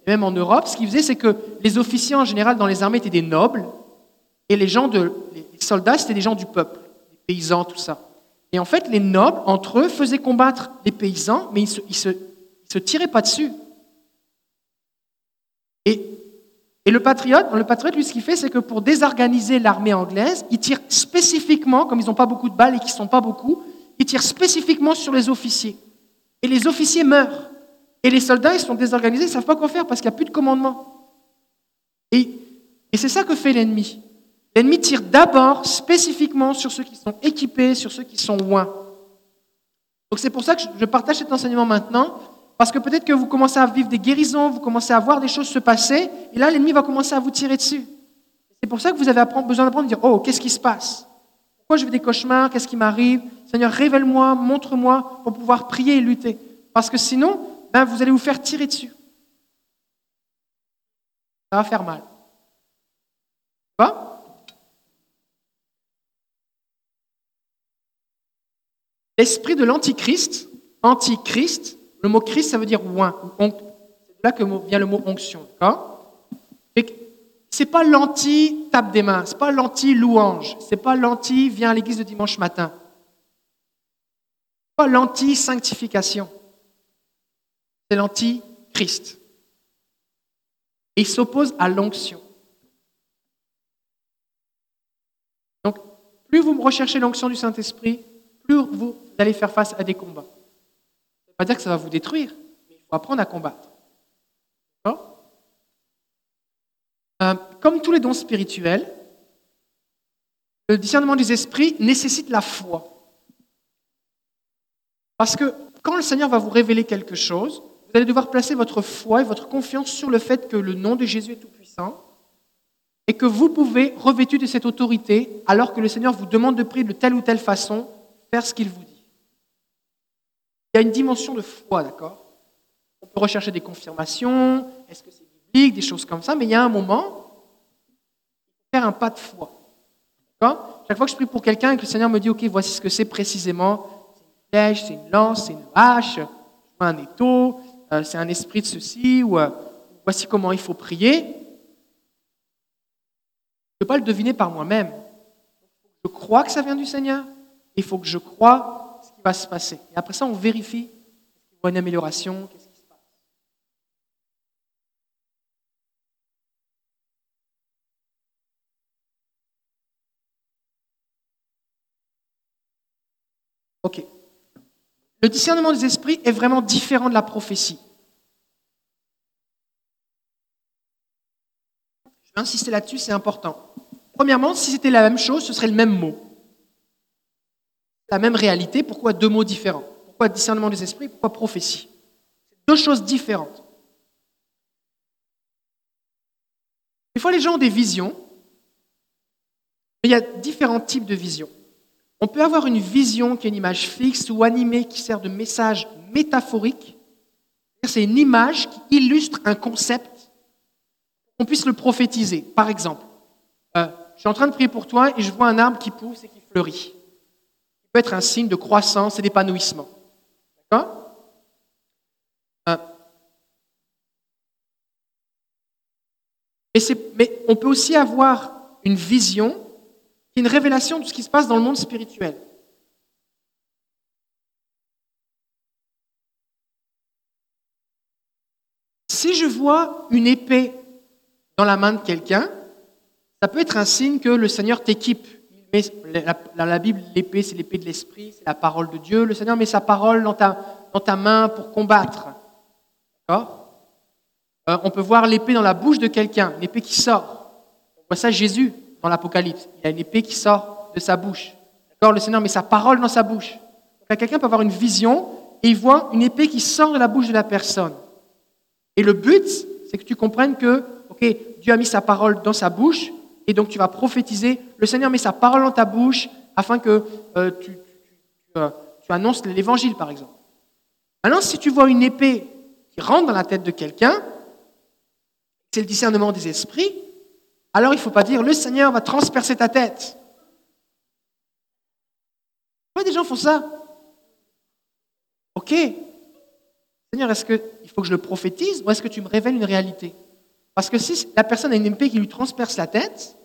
même en Europe, ce qu'ils faisaient, c'est que les officiers en général dans les armées étaient des nobles, et les soldats, c'était des gens du peuple, des paysans, tout ça. Et en fait, les nobles, entre eux, faisaient combattre les paysans, mais ils ne se, se, tiraient pas dessus. Et, et le patriote, le patriote, lui, ce qu'il fait, c'est que pour désorganiser l'armée anglaise, il tire spécifiquement, comme ils n'ont pas beaucoup de balles et qu'ils ne sont pas beaucoup, il tire spécifiquement sur les officiers. Et les officiers meurent. Et les soldats, ils sont désorganisés, ils ne savent pas quoi faire parce qu'il n'y a plus de commandement. Et, et c'est ça que fait l'ennemi. L'ennemi tire d'abord spécifiquement sur ceux qui sont équipés, sur ceux qui sont loin. Donc c'est pour ça que je partage cet enseignement maintenant, parce que peut-être que vous commencez à vivre des guérisons, vous commencez à voir des choses se passer, et là l'ennemi va commencer à vous tirer dessus. C'est pour ça que vous avez besoin d'apprendre à dire, oh, qu'est-ce qui se passe? Pourquoi je vis des cauchemars? Qu'est-ce qui m'arrive? Seigneur, révèle-moi, montre-moi pour pouvoir prier et lutter. Parce que sinon, ben, vous allez vous faire tirer dessus. Ça va faire mal. Pas L'esprit de l'antichrist, antichrist, le mot Christ, ça veut dire oint. C'est là que vient le mot onction. C'est pas l'anti-tape des mains, c'est pas l'anti-louange, c'est pas l'anti vient à l'église de dimanche matin. Pas l'anti-sanctification c'est l'antichrist. Et il s'oppose à l'onction. Donc, plus vous recherchez l'onction du Saint-Esprit, plus vous allez faire face à des combats. Ne pas dire que ça va vous détruire, mais il faut apprendre à combattre. Euh, comme tous les dons spirituels, le discernement des esprits nécessite la foi. Parce que quand le Seigneur va vous révéler quelque chose, vous allez devoir placer votre foi et votre confiance sur le fait que le nom de Jésus est tout-puissant et que vous pouvez, revêtu de cette autorité, alors que le Seigneur vous demande de prier de telle ou telle façon, faire ce qu'il vous dit. Il y a une dimension de foi, d'accord? On peut rechercher des confirmations, est-ce que c'est biblique, des choses comme ça, mais il y a un moment, faire un pas de foi. D'accord? Chaque fois que je prie pour quelqu'un et que le Seigneur me dit, OK, voici ce que c'est précisément, c'est une flèche, c'est une lance, c'est une hache, un étau, euh, c'est un esprit de ceci, ou euh, voici comment il faut prier. Je ne peux pas le deviner par moi-même. Je crois que ça vient du Seigneur. Il faut que je croie qui va se passer. Et après ça, on vérifie qu'il y a une amélioration. OK. Le discernement des esprits est vraiment différent de la prophétie. Je vais insister là-dessus, c'est important. Premièrement, si c'était la même chose, ce serait le même mot. La même réalité, pourquoi deux mots différents? Pourquoi discernement des esprits? Pourquoi prophétie? Deux choses différentes. Des fois, les gens ont des visions, il y a différents types de visions. On peut avoir une vision qui est une image fixe ou animée qui sert de message métaphorique. C'est une image qui illustre un concept, qu'on puisse le prophétiser. Par exemple, euh, je suis en train de prier pour toi et je vois un arbre qui pousse et qui fleurit. Peut être un signe de croissance et d'épanouissement. D'accord? Euh, mais on peut aussi avoir une vision qui est une révélation de ce qui se passe dans le monde spirituel. Si je vois une épée dans la main de quelqu'un, ça peut être un signe que le Seigneur t'équipe. Dans la Bible, l'épée, c'est l'épée de l'esprit, c'est la parole de Dieu. Le Seigneur met sa parole dans ta, dans ta main pour combattre. D'accord? Euh, On peut voir l'épée dans la bouche de quelqu'un, l'épée qui sort. On voit ça Jésus dans l'Apocalypse. Il y a une épée qui sort de sa bouche. D'accord? Le Seigneur met sa parole dans sa bouche. Quelqu'un peut avoir une vision et il voit une épée qui sort de la bouche de la personne. Et le but, c'est que tu comprennes que, ok, Dieu a mis sa parole dans sa bouche, et donc tu vas prophétiser. Le Seigneur met sa parole dans ta bouche afin que euh, tu, euh, tu annonces l'évangile, par exemple. Maintenant, si tu vois une épée qui rentre dans la tête de quelqu'un, c'est le discernement des esprits, alors il ne faut pas dire le Seigneur va transpercer ta tête. Pourquoi des gens font ça? Ok. Seigneur, est-ce qu'il faut que je le prophétise ou est-ce que tu me révèles une réalité? Parce que si la personne a une épée qui lui transperce la tête,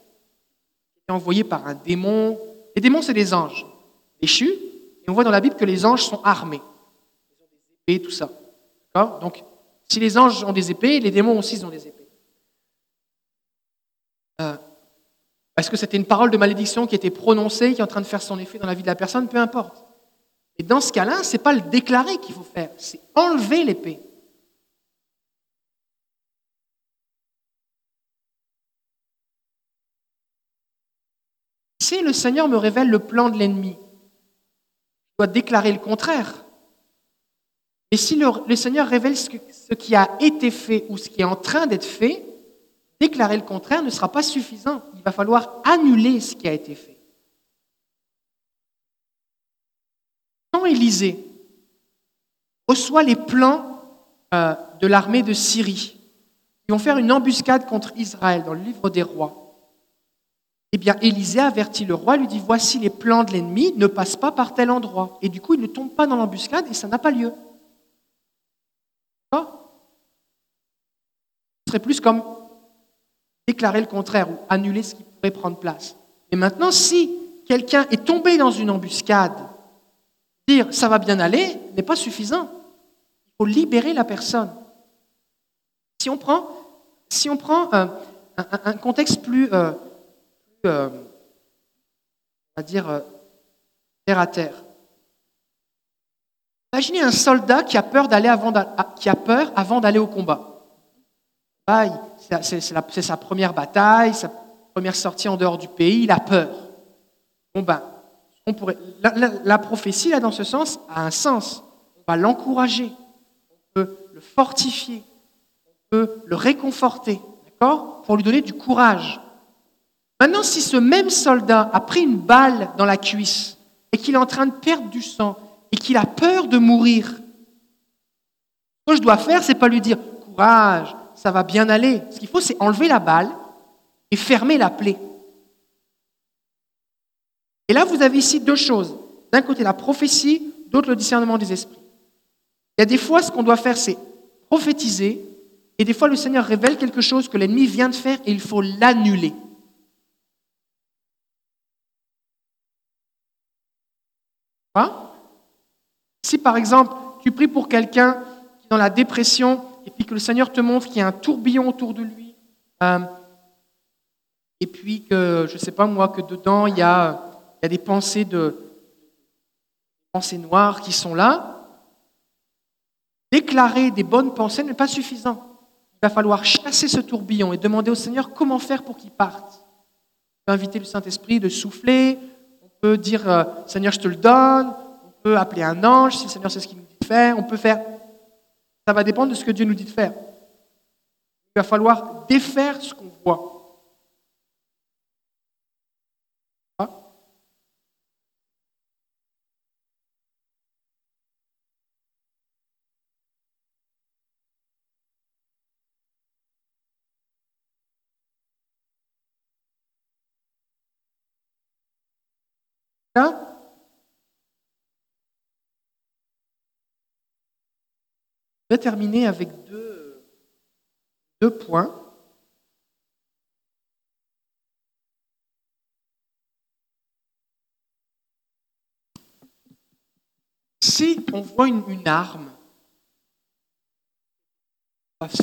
est envoyée par un démon, les démons c'est des anges déchus, et on voit dans la Bible que les anges sont armés. Ils ont des épées, tout ça. Donc, si les anges ont des épées, les démons aussi ont des épées. Euh, est-ce que c'était une parole de malédiction qui était prononcée, qui est en train de faire son effet dans la vie de la personne? Peu importe. Et dans ce cas-là, ce n'est pas le déclarer qu'il faut faire, c'est enlever l'épée. Si le Seigneur me révèle le plan de l'ennemi, je dois déclarer le contraire. Et si le, Seigneur révèle ce, qui a été fait ou ce qui est en train d'être fait, déclarer le contraire ne sera pas suffisant. Il va falloir annuler ce qui a été fait. Quand Élisée reçoit les plans euh, de l'armée de Syrie, qui vont faire une embuscade contre Israël dans le livre des rois, eh bien, Élisée avertit le roi, lui dit, voici les plans de l'ennemi, ne passe pas par tel endroit. Et du coup, il ne tombe pas dans l'embuscade et ça n'a pas lieu. Ce serait plus comme déclarer le contraire ou annuler ce qui pourrait prendre place. Et maintenant, si quelqu'un est tombé dans une embuscade, dire ça va bien aller n'est pas suffisant. Il faut libérer la personne. Si on prend, un, contexte plus, euh, euh, on va dire, euh, terre à terre. Imaginez un soldat qui a peur d'aller avant, qui a peur avant d'aller au combat c'est sa première bataille, sa première sortie en dehors du pays, il a peur. Bon ben, on pourrait, la, prophétie, là, dans ce sens, a un sens. On va l'encourager, on peut le fortifier, on peut le réconforter, d'accord? Pour lui donner du courage. Maintenant, si ce même soldat a pris une balle dans la cuisse et qu'il est en train de perdre du sang et qu'il a peur de mourir, ce que je dois faire, c'est pas lui dire courage, ça va bien aller. Ce qu'il faut, c'est enlever la balle et fermer la plaie. Et là, vous avez ici deux choses. D'un côté, la prophétie, d'autre, le discernement des esprits. Il y a des fois, ce qu'on doit faire, c'est prophétiser, et des fois, le Seigneur révèle quelque chose que l'ennemi vient de faire et il faut l'annuler. Si par exemple, tu pries pour quelqu'un qui est dans la dépression et puis que le Seigneur te montre qu'il y a un tourbillon autour de lui, euh, et puis que, je ne sais pas moi, que dedans, il y a, des pensées, de, pensées noires qui sont là, déclarer des bonnes pensées n'est pas suffisant. Il va falloir chasser ce tourbillon et demander au Seigneur comment faire pour qu'il parte. Inviter le Saint-Esprit de souffler, on peut dire euh, Seigneur, je te le donne, on peut appeler un ange si le Seigneur sait ce qu'il nous dit de faire, on peut faire ça va dépendre de ce que Dieu nous dit de faire. Il va falloir défaire ce qu'on voit. Je vais terminer avec deux, deux points. Si on voit une, une arme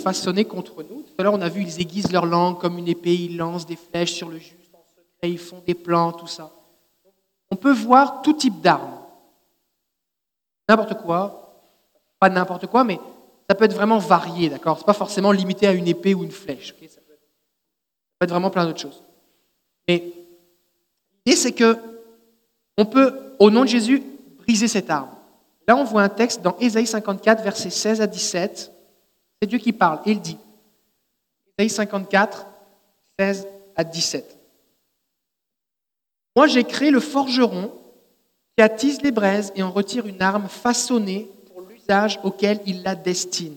façonnée contre nous, tout à l'heure on a vu ils aiguisent leur langue comme une épée, ils lancent des flèches sur le juste en secret, ils font des plans, tout ça. On peut voir tout type d'armes. N'importe quoi, pas n'importe quoi, mais ça peut être vraiment varié, d'accord? Ce n'est pas forcément limité à une épée ou une flèche. ça, peut être, vraiment plein d'autres choses. Mais l'idée, c'est que on peut, au nom de Jésus, briser cette arme. Là, on voit un texte dans Ésaïe 54, versets 16 à 17. C'est Dieu qui parle. il dit, Ésaïe 54, 16 à 17. Moi, j'ai créé le forgeron qui attise les braises et en retire une arme façonnée auquel il la destine.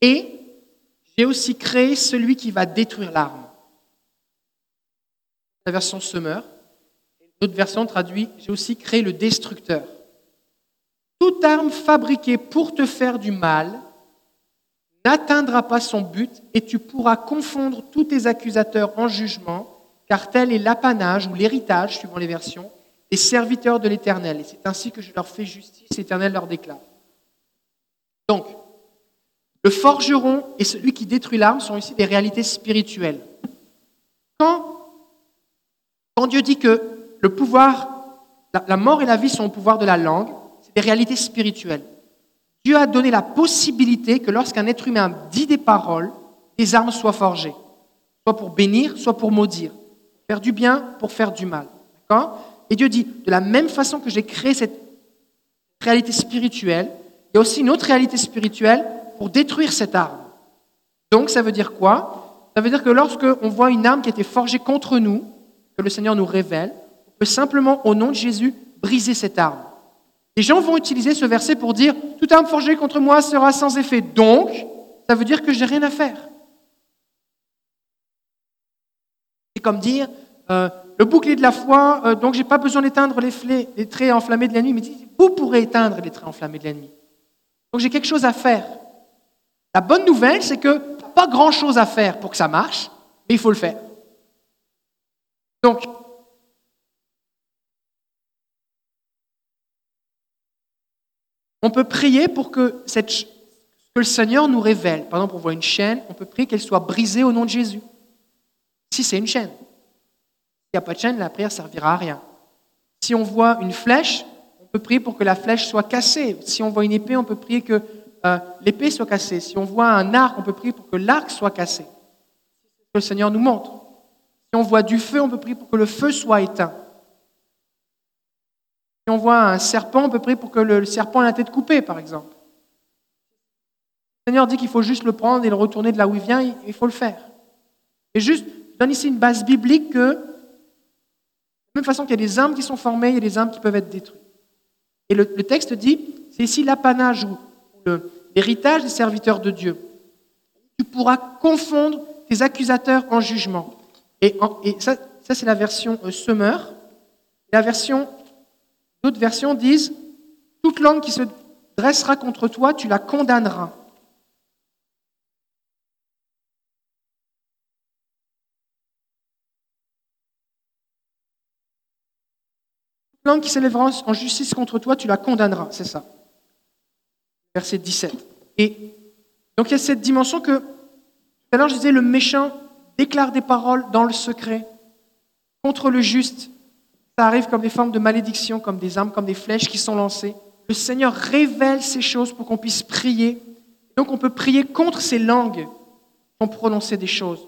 Et j'ai aussi créé celui qui va détruire l'arme. La version semeur. L'autre version traduit J'ai aussi créé le destructeur. Toute arme fabriquée pour te faire du mal n'atteindra pas son but et tu pourras confondre tous tes accusateurs en jugement, car tel est l'apanage ou l'héritage, suivant les versions, des serviteurs de l'Éternel. Et c'est ainsi que je leur fais justice, l'Éternel leur déclare. Donc, le forgeron et celui qui détruit l'arme sont ici des réalités spirituelles. Quand, quand Dieu dit que le pouvoir, la mort et la vie sont au pouvoir de la langue, c'est des réalités spirituelles. Dieu a donné la possibilité que lorsqu'un être humain dit des paroles, des armes soient forgées, soit pour bénir, soit pour maudire, faire du bien, pour faire du mal. Et Dieu dit, de la même façon que j'ai créé cette réalité spirituelle, il y a aussi une autre réalité spirituelle pour détruire cette arme. Donc ça veut dire quoi? Ça veut dire que lorsque on voit une arme qui a été forgée contre nous, que le Seigneur nous révèle, on peut simplement, au nom de Jésus, briser cette arme. Les gens vont utiliser ce verset pour dire Toute arme forgée contre moi sera sans effet. Donc, ça veut dire que je n'ai rien à faire. C'est comme dire euh, Le bouclier de la foi, euh, donc je n'ai pas besoin d'éteindre les, les, traits enflammés de l'ennemi. Mais vous pourrez éteindre les traits enflammés de l'ennemi. Donc j'ai quelque chose à faire. La bonne nouvelle, c'est que pas grand-chose à faire pour que ça marche, mais il faut le faire. Donc, On peut prier pour que, cette, que le Seigneur nous révèle. Par exemple, on voit une chaîne, on peut prier qu'elle soit brisée au nom de Jésus. Si c'est une chaîne. S'il n'y a pas de chaîne, la prière servira à rien. Si on voit une flèche, peut prier pour que la flèche soit cassée. Si on voit une épée, on peut prier que euh, l'épée soit cassée. Si on voit un arc, on peut prier pour que l'arc soit cassé. Que le Seigneur nous montre. Si on voit du feu, on peut prier pour que le feu soit éteint. Si on voit un serpent, on peut prier pour que le serpent ait la tête coupée, par exemple. Le Seigneur dit qu'il faut juste le prendre et le retourner de là où il vient, il faut le faire. Et juste, je donne ici une base biblique que, de la même façon qu'il y a des âmes qui sont formées, il y a des âmes qui peuvent être détruites. Et le, texte dit, c'est ici l'apanage ou l'héritage des serviteurs de Dieu. Tu pourras confondre tes accusateurs en jugement. Et, ça, c'est la version euh, semeur. La version D'autres versions disent Toute langue qui se dressera contre toi, tu la condamneras. Qui s'élèvera en justice contre toi, tu la condamneras. C'est ça. Verset 17. Et donc il y a cette dimension que, tout à l'heure je disais, le méchant déclare des paroles dans le secret contre le juste ça arrive comme des formes de malédiction, comme des armes, comme des flèches qui sont lancées. Le Seigneur révèle ces choses pour qu'on puisse prier. Donc on peut prier contre ces langues qui ont prononcé des choses.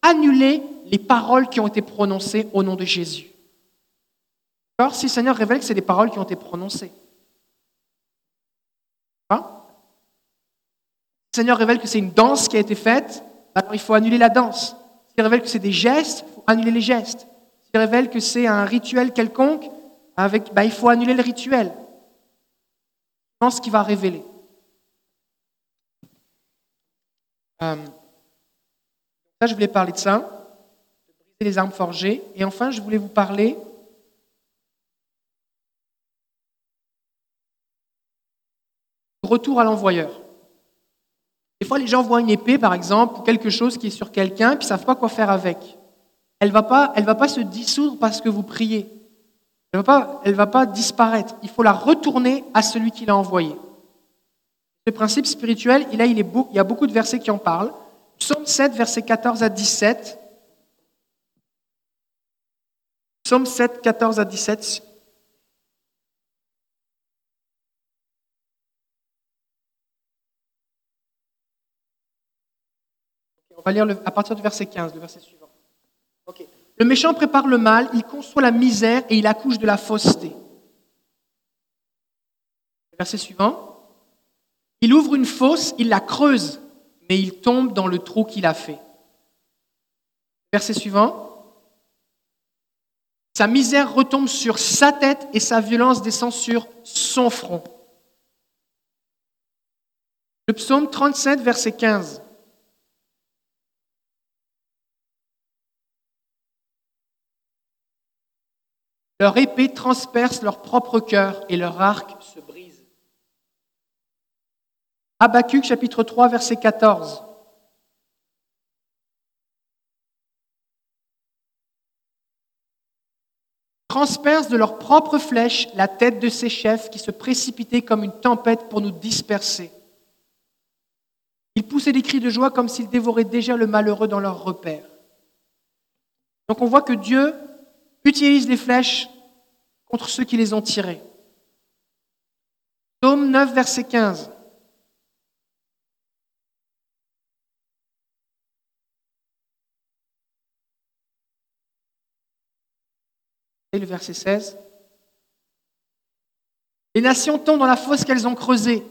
Annuler les paroles qui ont été prononcées au nom de Jésus. Si le Seigneur révèle que c'est des paroles qui ont été prononcées. Hein? le Seigneur révèle que c'est une danse qui a été faite, alors il faut annuler la danse. S'il révèle que c'est des gestes, il faut annuler les gestes révèle que c'est un rituel quelconque, avec, bah, il faut annuler le rituel. Je ce qu'il va révéler. Euh, là, je voulais parler de ça, de briser les armes forgées. Et enfin, je voulais vous parler retour à l'envoyeur. Des fois, les gens voient une épée, par exemple, ou quelque chose qui est sur quelqu'un, puis ils ne savent pas quoi faire avec elle ne va, pas, va pas se dissoudre parce que vous priez. Elle ne va, pas, va pas disparaître. Il faut la retourner à celui qui l'a envoyée. Ce principe spirituel, il, il y a beaucoup de versets qui en parlent. Psaume 7, versets 14 à 17. Psaume 7, 14 à 17. On va lire à partir du verset 15, le verset suivant. Le méchant prépare le mal, il conçoit la misère et il accouche de la fausseté. Verset suivant. Il ouvre une fosse, il la creuse, mais il tombe dans le trou qu'il a fait. Verset suivant. Sa misère retombe sur sa tête et sa violence descend sur son front. Le psaume 37, verset 15. Leur épée transperce leur propre cœur et leur arc se brise. Habacuc chapitre 3 verset 14. Transperce de leurs propres flèches la tête de ces chefs qui se précipitaient comme une tempête pour nous disperser. Ils poussaient des cris de joie comme s'ils dévoraient déjà le malheureux dans leur repère. Donc on voit que Dieu utilise les flèches contre ceux qui les ont tirées. Psaume 9, verset 15. Et le verset 16. Les nations tombent dans la fosse qu'elles ont creusée.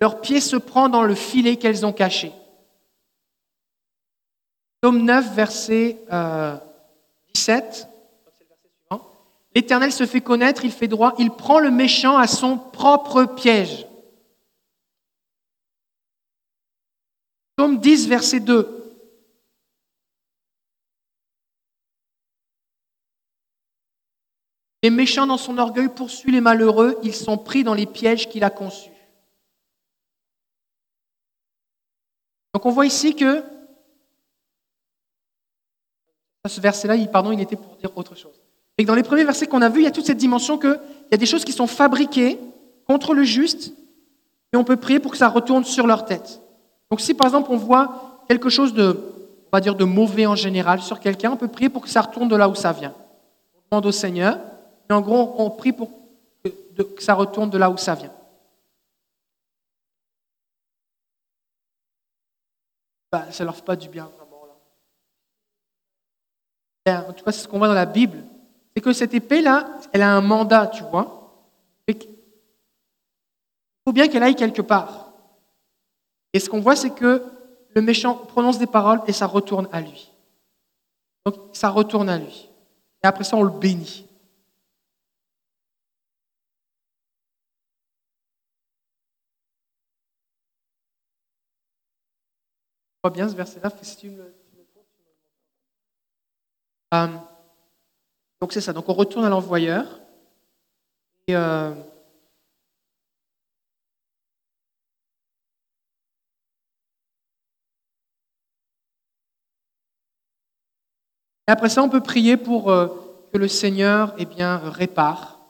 Leur pied se prend dans le filet qu'elles ont caché. Psaume 9, verset 17. L'Éternel se fait connaître, il fait droit, il prend le méchant à son propre piège. Psaume 10, verset 2. Les méchants dans son orgueil poursuivent les malheureux, ils sont pris dans les pièges qu'il a conçus. Donc on voit ici que ce verset-là, pardon, il était pour dire autre chose. Et que dans les premiers versets qu'on a vus, il y a toute cette dimension qu'il y a des choses qui sont fabriquées contre le juste, et on peut prier pour que ça retourne sur leur tête. Donc si par exemple on voit quelque chose de, on va dire de mauvais en général sur quelqu'un, on peut prier pour que ça retourne de là où ça vient. On demande au Seigneur, et en gros, on prie pour que ça retourne de là où ça vient. Bah, ça leur fait pas du bien vraiment. En tout cas, c'est ce qu'on voit dans la Bible. C'est que cette épée-là, elle a un mandat, tu vois. Il faut bien qu'elle aille quelque part. Et ce qu'on voit, c'est que le méchant prononce des paroles et ça retourne à lui. Donc, ça retourne à lui. Et après ça, on le bénit. bien ce verset-là, si tu me, euh, donc c'est ça. Donc on retourne à l'envoyeur. Et, euh, après ça, on peut prier pour euh, que le Seigneur eh bien, répare.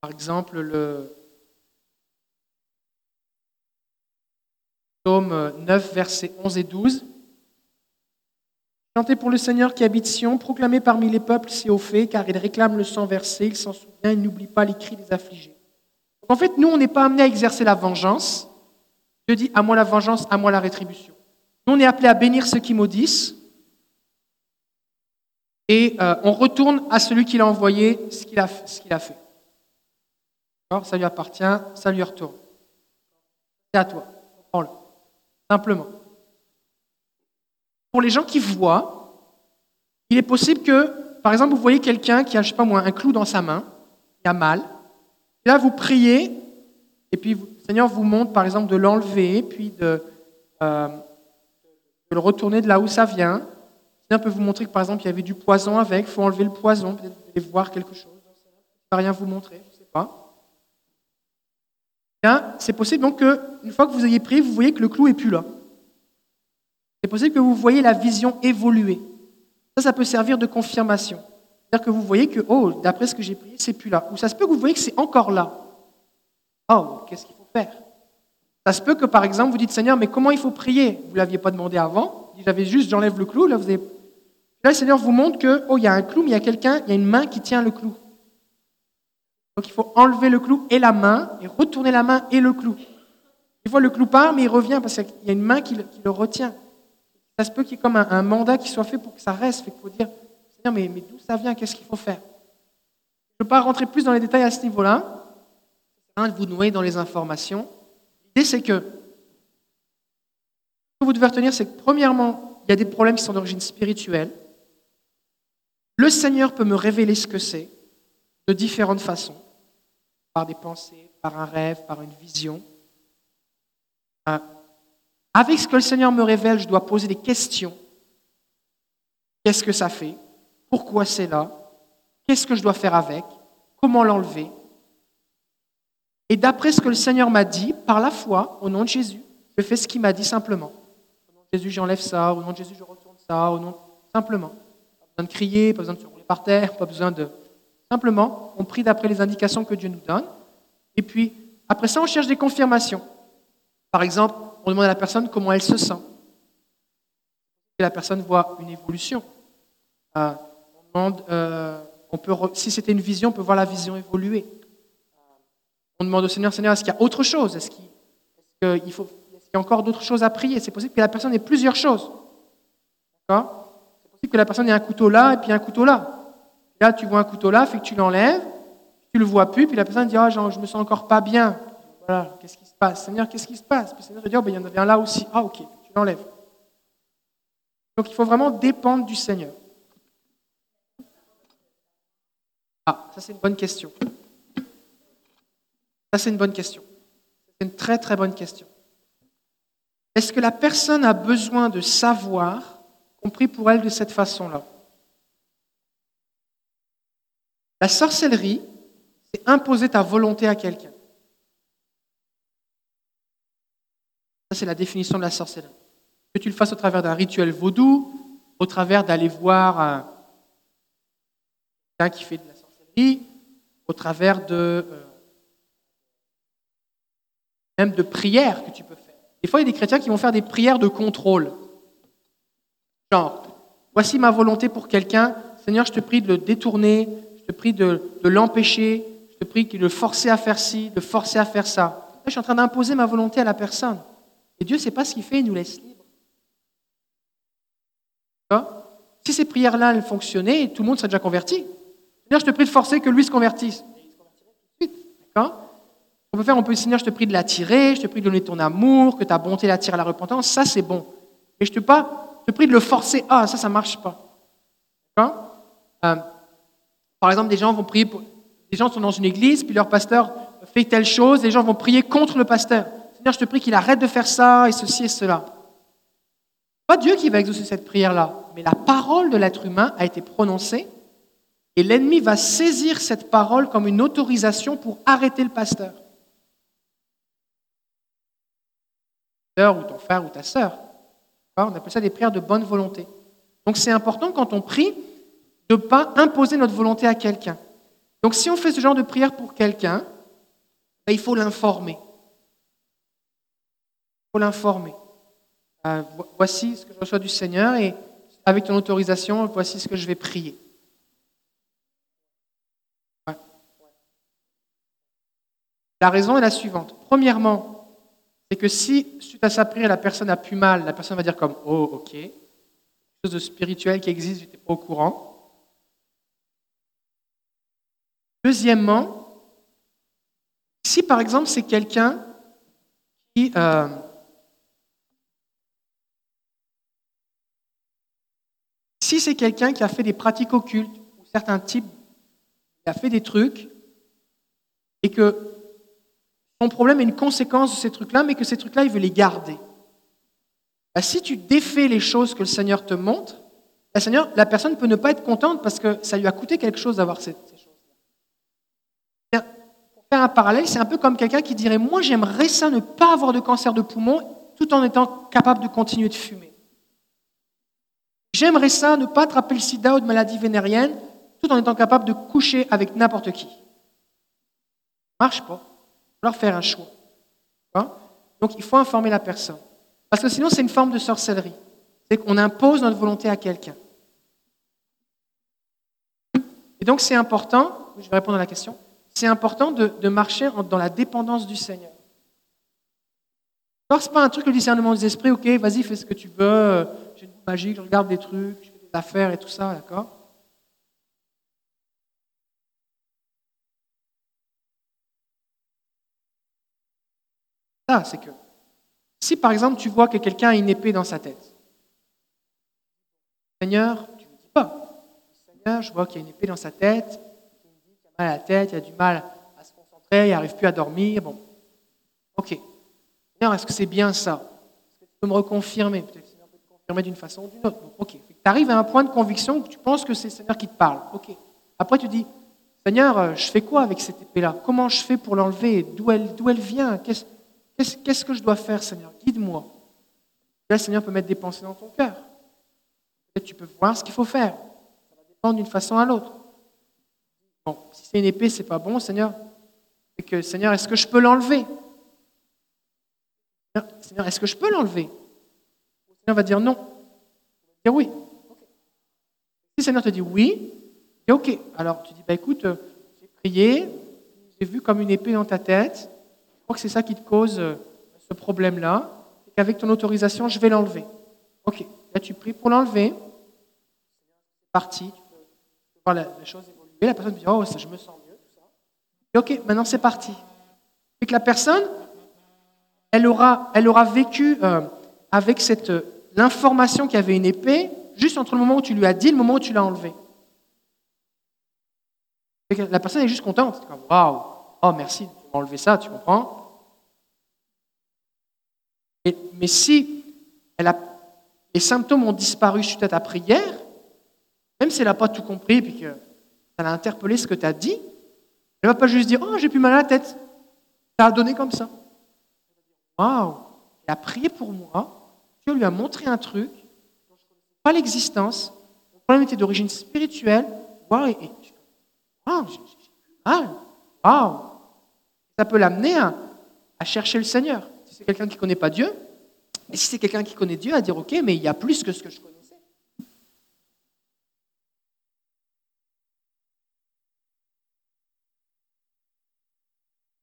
Par exemple, le, Psaume 9, versets 11 et 12. Chantez pour le Seigneur qui habite Sion, proclamez parmi les peuples ses hauts faits, car il réclame le sang versé, il s'en souvient, il n'oublie pas les cris des affligés. en fait, nous, on n'est pas amené à exercer la vengeance. Dieu dit, à moi la vengeance, à moi la rétribution. Nous, on est appelé à bénir ceux qui maudissent, et euh, on retourne à celui qui l'a envoyé ce qu'il a, fait. Ça lui appartient, ça lui retourne. C'est à toi. Prends-le. Simplement. Pour les gens qui voient, il est possible que, par exemple, vous voyez quelqu'un qui a, je sais pas moi, un clou dans sa main, qui a mal. Et là, vous priez, et puis le Seigneur vous montre, par exemple, de l'enlever, puis de, euh, de, le retourner de là où ça vient. Le Seigneur peut vous montrer que, par exemple, il y avait du poison avec, il faut enlever le poison, peut-être vous allez voir quelque chose. Il ne va rien vous montrer, je ne sais pas c'est possible donc qu'une fois que vous ayez prié, vous voyez que le clou n'est plus là. C'est possible que vous voyez la vision évoluer. Ça, ça peut servir de confirmation. C'est-à-dire que vous voyez que, oh, d'après ce que j'ai prié, c'est plus là. Ou ça se peut que vous voyez que c'est encore là. Oh, qu'est-ce qu'il faut faire? Ça se peut que, par exemple, vous dites, Seigneur, mais comment il faut prier? Vous ne l'aviez pas demandé avant. J'avais juste, j'enlève le clou. Là, vous avez... là, le Seigneur vous montre que, oh, il y a un clou, mais il y a quelqu'un, il y a une main qui tient le clou. Donc il faut enlever le clou et la main, et retourner la main et le clou. Des fois, le clou part, mais il revient parce qu'il y a une main qui le, retient. Ça se peut qu'il y ait comme un, mandat qui soit fait pour que ça reste. Il faut dire, Seigneur, mais, d'où ça vient? Qu'est-ce qu'il faut faire? Je ne veux pas rentrer plus dans les détails à ce niveau-là. de vous noyer dans les informations. L'idée, c'est que ce que vous devez retenir, c'est que premièrement, il y a des problèmes qui sont d'origine spirituelle. Le Seigneur peut me révéler ce que c'est de différentes façons, par des pensées, par un rêve, par une vision. Avec ce que le Seigneur me révèle, je dois poser des questions. Qu'est-ce que ça fait? Pourquoi c'est là? Qu'est-ce que je dois faire avec? Comment l'enlever? Et d'après ce que le Seigneur m'a dit, par la foi, au nom de Jésus, je fais ce qu'il m'a dit simplement. Au nom de Jésus, j'enlève ça. Au nom de Jésus, je retourne ça. Au nom... Simplement. Pas besoin de crier, pas besoin de se rouler par terre, pas besoin de... Simplement, on prie d'après les indications que Dieu nous donne. Et puis, après ça, on cherche des confirmations. Par exemple, on demande à la personne comment elle se sent. Et la personne voit une évolution. Euh, on demande, euh, peut, si c'était une vision, on peut voir la vision évoluer. On demande au Seigneur, Seigneur, est-ce qu'il y a autre chose? Est-ce qu'il faut, y a encore d'autres choses à prier? C'est possible que la personne ait plusieurs choses. C'est possible que la personne ait un couteau là et puis un couteau là. Là, tu vois un couteau là, fait que tu l'enlèves, tu le vois plus, puis la personne dit, ah, oh, je me sens encore pas bien. Voilà, qu'est-ce qui se passe? Seigneur, qu'est-ce qui se passe? Puis le Seigneur te dit, oh, ben, il y en avait un là aussi. Ah, ok, tu l'enlèves. Donc il faut vraiment dépendre du Seigneur. Ah, ça c'est une bonne question. Ça c'est une bonne question. C'est une très très bonne question. Est-ce que la personne a besoin de savoir, compris pour elle de cette façon-là? La sorcellerie, c'est imposer ta volonté à quelqu'un. Ça, c'est la définition de la sorcellerie. Que tu le fasses au travers d'un rituel vaudou, au travers d'aller voir quelqu'un qui fait de la sorcellerie, au travers de euh, même de prières que tu peux faire. Des fois, il y a des chrétiens qui vont faire des prières de contrôle. Genre, voici ma volonté pour quelqu'un, Seigneur, je te prie de le détourner, je te prie de, l'empêcher, je te prie de le forcer à faire ci, de forcer à faire ça. Je suis en train d'imposer ma volonté à la personne. Et Dieu ne sait pas ce qu'il fait, il nous laisse libre. Si ces prières-là, fonctionnaient, tout le monde serait déjà converti. Seigneur, je te prie de forcer que lui se convertisse. On peut faire, on peut, Seigneur, je te prie de l'attirer, je te prie de donner ton amour, que ta bonté l'attire à la repentance. Ça, c'est bon. Mais je te, pas, je te prie de le forcer. Ah, ça, ça ne marche pas. Euh, par exemple, des gens vont prier. Des gens sont dans une église, puis leur pasteur fait telle chose, les gens vont prier contre le pasteur. Je te prie qu'il arrête de faire ça et ceci et cela. Pas Dieu qui va exaucer cette prière-là, mais la parole de l'être humain a été prononcée et l'ennemi va saisir cette parole comme une autorisation pour arrêter le pasteur. ou ton frère ou ta sœur. On appelle ça des prières de bonne volonté. Donc c'est important quand on prie de ne pas imposer notre volonté à quelqu'un. Donc si on fait ce genre de prière pour quelqu'un, ben, il faut l'informer. L'informer. Euh, voici ce que je reçois du Seigneur et avec ton autorisation, voici ce que je vais prier. La raison est la suivante. Premièrement, c'est que si, suite à sa prière, la personne a plus mal, la personne va dire comme Oh, ok, quelque chose de spirituel qui existe, je n'étais pas au courant. Deuxièmement, si par exemple c'est quelqu'un qui... Euh, si c'est quelqu'un qui a fait des pratiques occultes, ou certains types, qui a fait des trucs, et que son problème est une conséquence de ces trucs-là, mais que ces trucs-là, il veut les garder. Bah, si tu défais les choses que le Seigneur te montre, la, Seigneur, la personne peut ne pas être contente parce que ça lui a coûté quelque chose d'avoir ces, un parallèle, c'est un peu comme quelqu'un qui dirait Moi, j'aimerais ça ne pas avoir de cancer de poumon tout en étant capable de continuer de fumer. J'aimerais ça ne pas attraper le sida ou de maladie vénérienne tout en étant capable de coucher avec n'importe qui. marche pas. Il faut faire un choix. Donc il faut informer la personne. Parce que sinon, c'est une forme de sorcellerie. C'est qu'on impose notre volonté à quelqu'un. Et donc c'est important, je vais répondre à la question, c'est important de, marcher dans la dépendance du Seigneur. Alors, ce n'est pas un truc le discernement des esprits, ok, vas-y, fais ce que tu veux, magie, je regarde des trucs, je fais des affaires et tout ça, d'accord? Ça, c'est que si par exemple tu vois que quelqu'un a une épée dans sa tête, Seigneur, tu ne me dis pas. Seigneur, je vois qu'il y a une épée dans sa tête, qu'il a mal à la tête, il a du mal à se concentrer, il n'arrive plus à dormir. Bon, ok. Seigneur, est-ce que c'est bien ça? Est-ce que tu peux me reconfirmer d'une façon ou d'une autre. Ok. Tu arrives à un point de conviction où tu penses que c'est le Seigneur qui te parle. Ok. Après, tu dis, Seigneur, euh, je fais quoi avec cette épée-là? Comment je fais pour l'enlever? D'où elle, d'où elle vient? Qu'est-ce qu'est-ce- que je dois faire, Seigneur? Guide-moi. Là, le Seigneur peut mettre des pensées dans ton cœur. Peut-être tu peux voir ce qu'il faut faire. Ça va dépendre d'une façon à l'autre. Bon, si c'est une épée, c'est pas bon, Seigneur. C'est que, Seigneur, est-ce que je peux l'enlever? Seigneur, est-ce que je peux l'enlever? Le Seigneur va dire non. Il va dire oui. Si le Seigneur te dit oui, et ok. Alors tu dis, bah écoute, euh, j'ai prié, j'ai vu comme une épée dans ta tête, je crois que c'est ça qui te cause euh, ce problème-là, et qu'avec ton autorisation, je vais l'enlever. Ok. Là, tu pries pour l'enlever. C'est parti. Tu peux, voir la, la chose évoluer. La personne dit, oh, ça, je me sens mieux, tout ça. Ok, maintenant c'est parti. Et que la personne, elle aura, elle aura vécu euh, avec cette, l'information qu'il y avait une épée, juste entre le moment où tu lui as dit et le moment où tu l'as enlevé. Et que La personne est juste contente. Waouh, oh merci, tu m'as enlevé ça, tu comprends? Mais si elle a, les symptômes ont disparu suite à ta prière, même si elle n'a pas tout compris et que ça l'a interpellé ce que tu as dit, elle ne va pas juste dire Oh, j'ai plus mal à la tête. Ça a donné comme ça. Waouh Elle a prié pour moi. Dieu lui a montré un truc dont je ne connaissais pas l'existence. Le problème était d'origine spirituelle. Waouh et- mal. Waouh Ça peut l'amener à, chercher le Seigneur. Si c'est quelqu'un qui ne connaît pas Dieu, et si c'est quelqu'un qui connaît Dieu, à dire Ok, mais il y a plus que ce que je connaissais. Il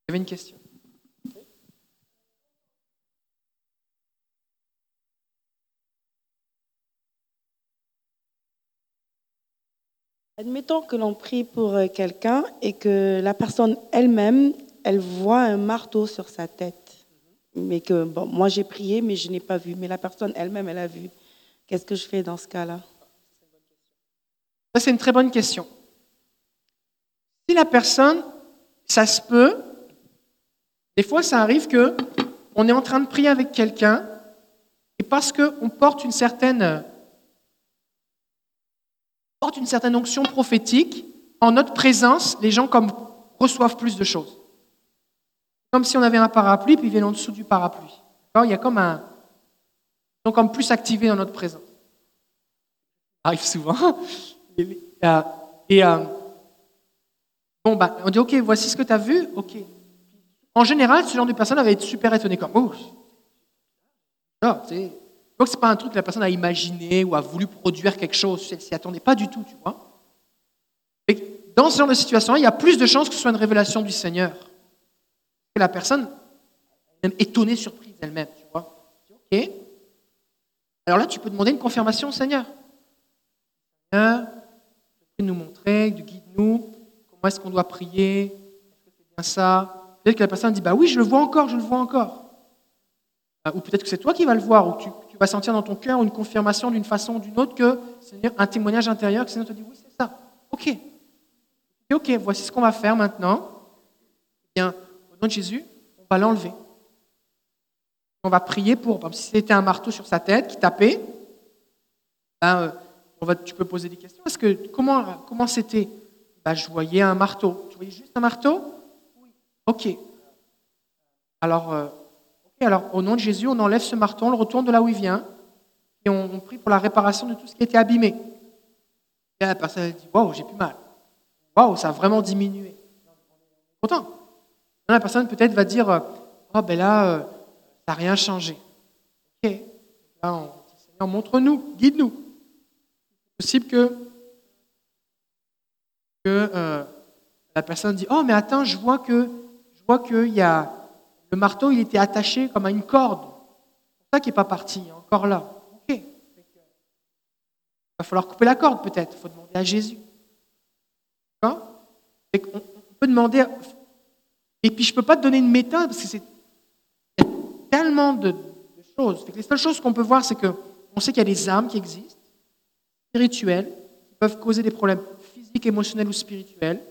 y avait une question. Admettons que l'on prie pour euh, quelqu'un et que la personne elle-même, elle voit un marteau sur sa tête. Mais que, bon, moi j'ai prié, mais je n'ai pas vu. Mais la personne elle-même, elle a vu. Qu'est-ce que je fais dans ce cas-là? Ça, c'est une très bonne question. Si la personne, ça se peut, des fois, ça arrive que on est en train de prier avec quelqu'un et parce qu'on porte une certaine porte une certaine onction prophétique, en notre présence, les gens comme reçoivent plus de choses. Comme si on avait un parapluie, puis ils viennent en dessous du parapluie. Il y a comme un. Ils sont comme plus activés dans notre présence. Ça arrive souvent. Et, euh, euh, bon, bah, on dit Ok, voici ce que tu as vu. Ok. En général, ce genre de personne va être super étonné comme Oh, tu sais, donc, ce n'est pas un truc que la personne a imaginé ou a voulu produire quelque chose. Elle s'y attendait pas du tout, tu vois. Dans ce genre de situation, il y a plus de chances que ce soit une révélation du Seigneur. Que la personne est même étonnée, surprise elle-même, tu vois. Ok. Alors là, tu peux demander une confirmation au Seigneur. Seigneur, de nous montrer, de guide-nous. Comment est-ce qu'on doit prier? Est-ce que c'est bien ça? Peut-être que la personne dit, bah oui, je le vois encore, je le vois encore. Euh, Ou peut-être que c'est toi qui vas le voir, ou tu sentir dans ton cœur une confirmation d'une façon ou d'une autre que Seigneur, un témoignage intérieur, que Seigneur te dit oui, c'est ça. Ok. Ok, voici ce qu'on va faire maintenant. Eh bien, au nom de Jésus, on va l'enlever. On va prier pour, si c'était un marteau sur sa tête qui tapait, ben, on va, tu peux poser des questions. Est-ce que comment comment c'était? Ben, Je voyais un marteau. Tu voyais juste un marteau? Oui. Ok. Alors, euh, alors, au nom de Jésus, on enlève ce marteau, on le retourne de là où il vient, et on, prie pour la réparation de tout ce qui a été abîmé. Et la personne dit Waouh, j'ai plus mal. Waouh, ça a vraiment diminué. Content. La personne peut-être va dire Oh, ben là, euh, ça n'a rien changé. Ok. Là, on dit Seigneur, montre-nous, guide-nous. C'est possible que, que euh, la personne dit Oh, mais attends, je vois que je vois qu'il y a le marteau, il était attaché comme à une corde. C'est ça qu'il n'est pas parti, encore là. Ok. Il va falloir couper la corde peut-être. Il faut demander à Jésus. D'accord? On, on peut demander. Et puis je ne peux pas te donner une méthode parce que c'est tellement de, choses. Que les seules choses qu'on peut voir, c'est qu'on sait qu'il y a des âmes qui existent, spirituelles, qui peuvent causer des problèmes physiques, émotionnels ou spirituels.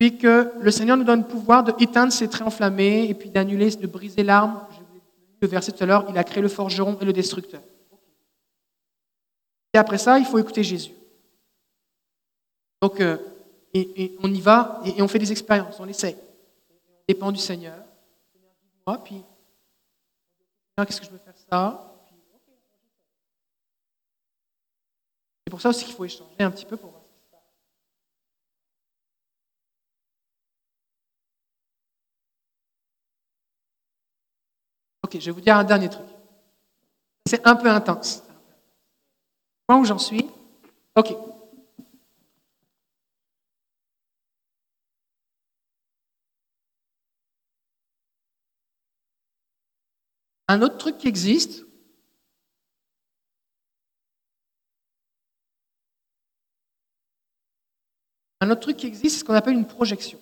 Puis que le Seigneur nous donne le pouvoir d'éteindre ces traits enflammés et puis d'annuler, de briser l'arme. Je vous le verset tout à l'heure, il a créé le forgeron et le destructeur. Et après ça, il faut écouter Jésus. Donc, euh, et, on y va et, on fait des expériences, on essaie. On dépend du Seigneur. Moi, puis, qu'est-ce que je veux faire ça? C'est pour ça aussi qu'il faut échanger un petit peu pour voir ce qui se passe. Ok, je vais vous dire un dernier truc. C'est un peu intense. Moi où j'en suis Ok. Un autre truc qui existe, un autre truc qui existe, c'est ce qu'on appelle une projection.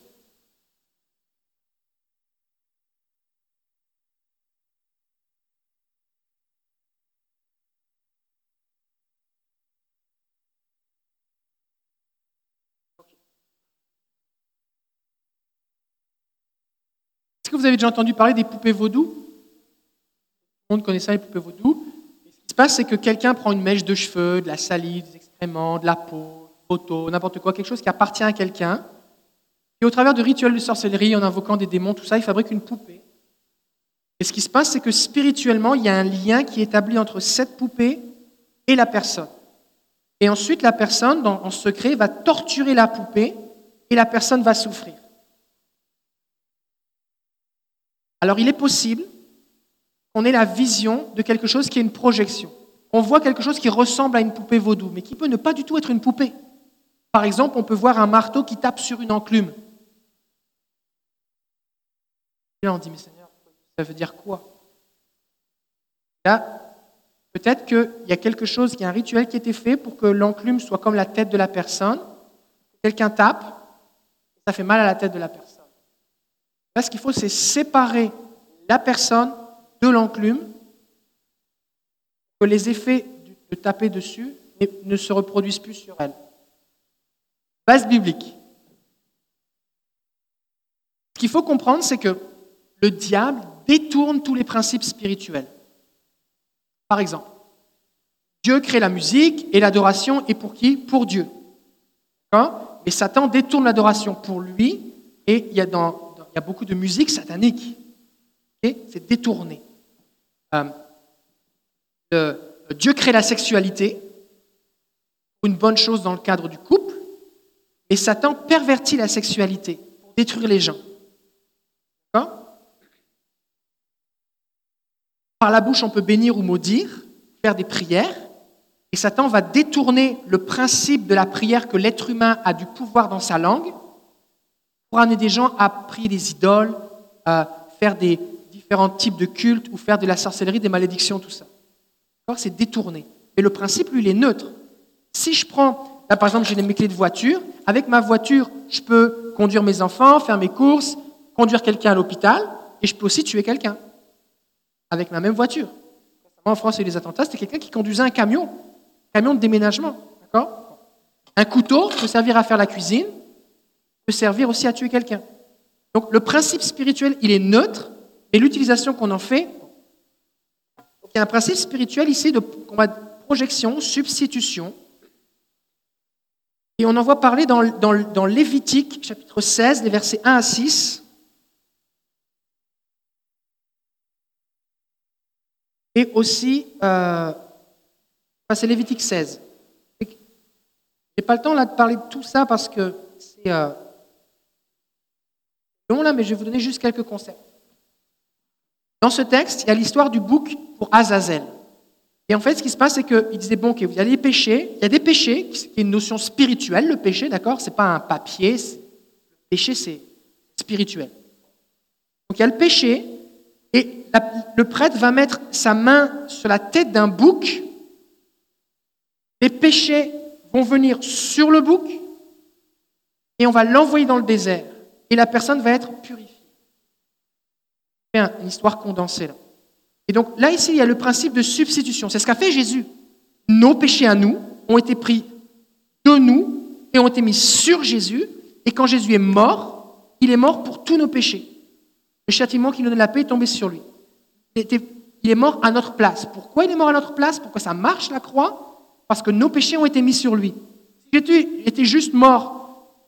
Avez déjà entendu parler des poupées vaudou le monde connaît ça, les poupées vaudou. ce qui se passe, c'est que quelqu'un prend une mèche de cheveux, de la salive, des excréments, de la peau, photo, n'importe quoi, quelque chose qui appartient à quelqu'un. Et au travers de rituels de sorcellerie, en invoquant des démons, tout ça, il fabrique une poupée. Et ce qui se passe, c'est que spirituellement, il y a un lien qui est établi entre cette poupée et la personne. Et ensuite, la personne, en secret, va torturer la poupée et la personne va souffrir. Alors, il est possible on ait la vision de quelque chose qui est une projection. On voit quelque chose qui ressemble à une poupée vaudou, mais qui peut ne pas du tout être une poupée. Par exemple, on peut voir un marteau qui tape sur une enclume. Et là, on dit, mais Seigneur, ça veut dire quoi? Là, peut-être qu'il y a quelque chose, il y a un rituel qui a été fait pour que l'enclume soit comme la tête de la personne. Quelqu'un tape, ça fait mal à la tête de la personne. Là, ce qu'il faut, c'est séparer la personne de l'enclume, que les effets de taper dessus ne se reproduisent plus sur elle. Base biblique. Ce qu'il faut comprendre, c'est que le diable détourne tous les principes spirituels. Par exemple, Dieu crée la musique et l'adoration est pour qui? Pour Dieu. Mais Satan détourne l'adoration pour lui et il y, a dans, a beaucoup de musique satanique. C'est détourné. Euh, Dieu crée la sexualité, une bonne chose dans le cadre du couple, et Satan pervertit la sexualité pour détruire les gens. Par la bouche, on peut bénir ou maudire, faire des prières, et Satan va détourner le principe de la prière que l'être humain a du pouvoir dans sa langue pour amener des gens à prier des idoles, à faire des, différents types de cultes ou faire de la sorcellerie, des malédictions, tout ça. C'est détourné. Mais le principe, lui, il est neutre. Si je prends, là par exemple, j'ai mes clés de voiture, avec ma voiture, je peux conduire mes enfants, faire mes courses, conduire quelqu'un à l'hôpital, et je peux aussi tuer quelqu'un avec ma même voiture. En France, il y a eu des attentats, c'était quelqu'un qui conduisait un camion, un camion de déménagement. Un couteau peut servir à faire la cuisine, servir aussi à tuer quelqu'un. Donc le principe spirituel, il est neutre, et l'utilisation qu'on en fait, il y a un principe spirituel ici de projection, substitution. Et on en voit parler dans, dans, Lévitique, chapitre 16, les versets 1 à 6. Et aussi, euh, c'est Lévitique 16. Je n'ai pas le temps là de parler de tout ça parce que c'est euh, long là, mais je vais vous donner juste quelques concepts. Dans ce texte, il y a l'histoire du bouc pour Azazel. Et en fait, ce qui se passe, c'est qu'il disait, bon, ok, vous allez pécher. Il y a des péchés, qui est une notion spirituelle, le péché, d'accord? C'est pas un papier. Le péché, c'est spirituel. Donc il y a le péché, et le prêtre va mettre sa main sur la tête d'un bouc. Les péchés vont venir sur le bouc, et on va l'envoyer dans le désert. Et la personne va être purifiée une histoire condensée. Là. Et donc là, ici, il y a le principe de substitution. C'est ce qu'a fait Jésus. nos péchés à nous ont été pris de nous et ont été mis sur Jésus. Et quand Jésus est mort, il est mort pour tous nos péchés. Le châtiment qui nous donne la paix est tombé sur lui. Il est mort à notre place. Pourquoi il est mort à notre place? Pourquoi ça marche la croix? Parce que nos péchés ont été mis sur lui. Si Jésus était juste mort,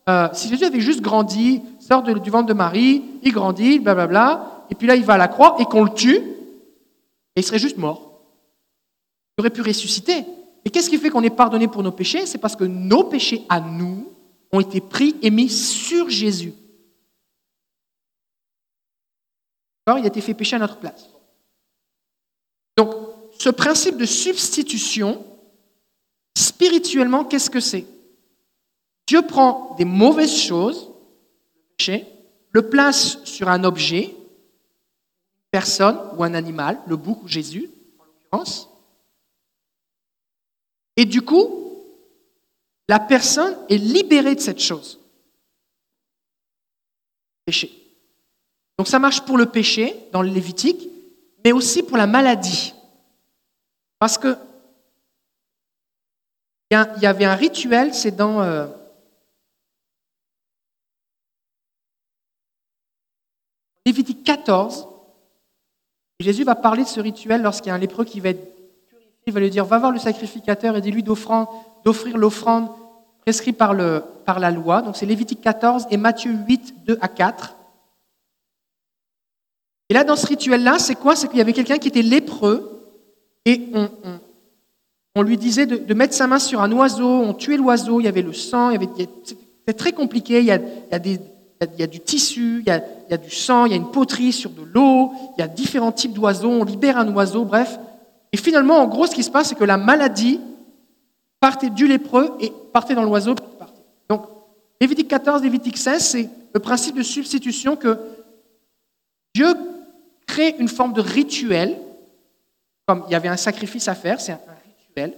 euh, si Jésus avait juste grandi, sort du ventre de Marie, il grandit, blablabla, et puis là il va à la croix et qu'on le tue, et il serait juste mort. Il aurait pu ressusciter. Et qu'est-ce qui fait qu'on est pardonné pour nos péchés? C'est parce que nos péchés à nous ont été pris et mis sur Jésus. Il a été fait pécher à notre place. Donc, ce principe de substitution, spirituellement, qu'est-ce que c'est? Dieu prend des mauvaises choses, le péché, le place sur un objet, une personne ou un animal, le bouc ou Jésus, en l'occurrence, et du coup, la personne est libérée de cette chose. Péché. Donc ça marche pour le péché dans le Lévitique, mais aussi pour la maladie. Parce que il y avait un rituel, c'est dans euh, Lévitique 14. Jésus va parler de ce rituel lorsqu'il y a un lépreux qui va être purifié. Il va lui dire Va voir le sacrificateur et dis-lui d'offrir l'offrande prescrite par, la loi. Donc c'est Lévitique 14 et Matthieu 8, 2 à 4. Et là, dans ce rituel-là, c'est quoi? C'est qu'il y avait quelqu'un qui était lépreux et on, lui disait de, mettre sa main sur un oiseau, on tuait l'oiseau, il y avait le sang, il c'était très compliqué, il y a des- il y a- du tissu, il y a, du sang, il y a une poterie sur de l'eau, il y a différents types d'oiseaux, on libère un oiseau, bref. Et finalement, en gros, ce qui se passe, c'est que la maladie partait du lépreux et partait dans l'oiseau. Donc, Lévitique 14, Lévitique 16, c'est le principe de substitution que Dieu crée une forme de rituel, comme il y avait un sacrifice à faire, c'est un rituel,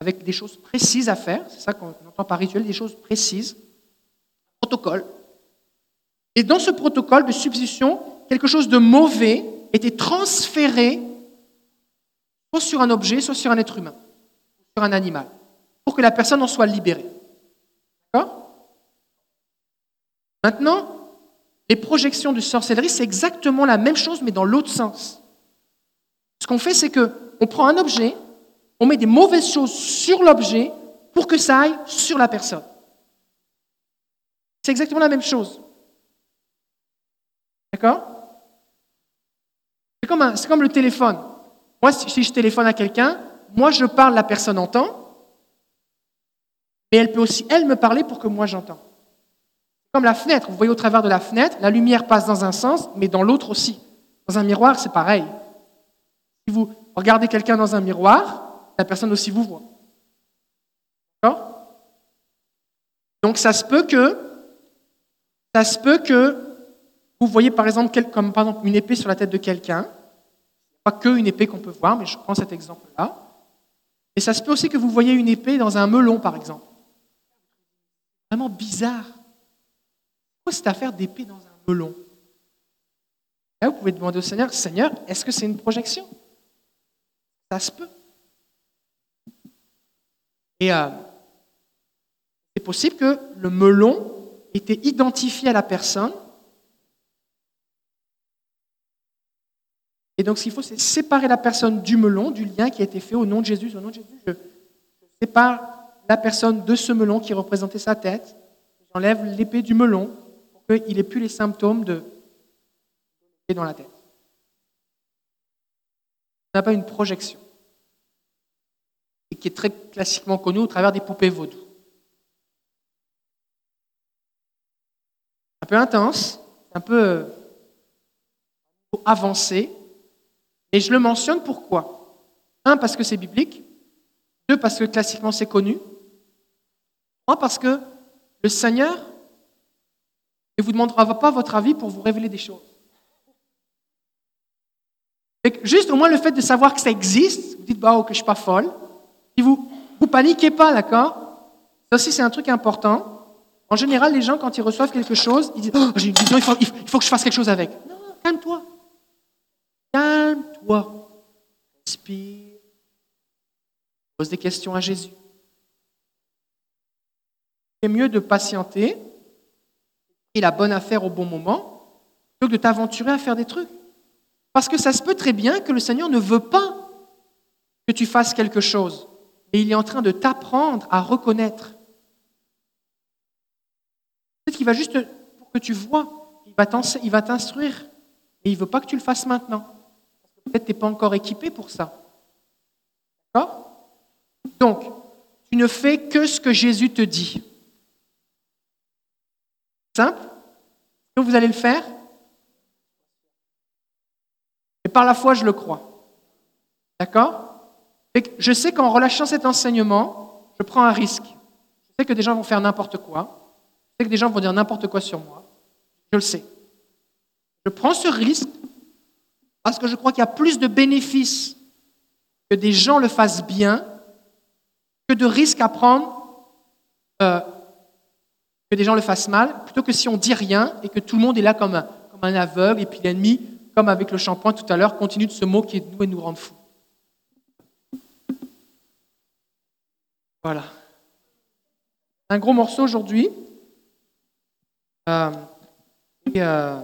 avec des choses précises à faire, c'est ça qu'on entend par rituel, des choses précises, protocole. Et dans ce protocole de substitution, quelque chose de mauvais était transféré soit sur un objet, soit sur un être humain, sur un animal, pour que la personne en soit libérée. D'accord? Maintenant, les projections de sorcellerie, c'est exactement la même chose, mais dans l'autre sens. Ce qu'on fait, c'est qu'on prend un objet, on met des mauvaises choses sur l'objet pour que ça aille sur la personne. C'est exactement la même chose. D'accord? C'est comme, comme le téléphone. Moi, si si je téléphone à quelqu'un, moi je parle, la personne entend, mais elle peut aussi, elle, me parler pour que moi j'entends. Comme la fenêtre, vous voyez au travers de la fenêtre, la lumière passe dans un sens, mais dans l'autre aussi. Dans un miroir, c'est pareil. Si vous regardez quelqu'un dans un miroir, la personne aussi vous voit. D'accord? Donc ça se peut que ça se peut que vous voyez par exemple comme par exemple une épée sur la tête de quelqu'un, pas que une épée qu'on peut voir, mais je prends cet exemple-là. Et ça se peut aussi que vous voyez une épée dans un melon, par exemple. Vraiment bizarre. Pourquoi cette affaire d'épée dans un melon? Là, vous pouvez demander au Seigneur, Seigneur, est-ce que c'est une projection? Ça se peut. Et euh, c'est possible que le melon était identifié à la personne. Et donc, ce qu'il faut, c'est séparer la personne du melon, du lien qui a été fait au nom de Jésus. Au nom de Jésus, je, sépare la personne de ce melon qui représentait sa tête. J'enlève l'épée du melon pour qu'il n'ait plus les symptômes de l'épée dans la tête. On n'a pas une projection. Et qui est très classiquement connue au travers des poupées vaudou. Un peu intense, un peu euh, avancé, et je le mentionne pourquoi Un, parce que c'est biblique. Deux, parce que classiquement c'est connu. Trois, parce que le Seigneur ne vous demandera pas votre avis pour vous révéler des choses. Juste au moins le fait de savoir que ça existe, vous dites, bah, que je ne suis pas folle. Si vous vous paniquez pas, d'accord? Ça aussi, c'est un truc important. En général, les gens, quand ils reçoivent quelque chose, ils disent, oh, j'ai une vision, il faut, il faut que je fasse quelque chose avec. Non, calme-toi. Calme-toi. Respire. Pose des questions à Jésus. C'est mieux de patienter et la bonne affaire au bon moment que de t'aventurer à faire des trucs. Parce que ça se peut très bien que le Seigneur ne veut pas que tu fasses quelque chose, mais il est en train de t'apprendre à reconnaître. Peut-être qu'il va juste pour que tu vois, il va t'instruire, mais il ne veut pas que tu le fasses maintenant. Peut-être tu n'es pas encore équipé pour ça. D'accord? Donc, tu ne fais que ce que Jésus te dit. Simple? Que vous allez le faire? Et par la foi, je le crois. D'accord? Je sais qu'en relâchant cet enseignement, je prends un risque. Je sais que des gens vont faire n'importe quoi. Je sais que des gens vont dire n'importe quoi sur moi. Je le sais. Je prends ce risque parce que je crois qu'il y a plus de bénéfices que des gens le fassent bien que de risques à prendre euh, que des gens le fassent mal, plutôt que si on dit rien et que tout le monde est là comme un, aveugle et puis l'ennemi, comme avec le shampoing tout à l'heure, continue de se moquer de nous et nous rendre fous. Voilà. Un gros morceau aujourd'hui. Euh, et euh,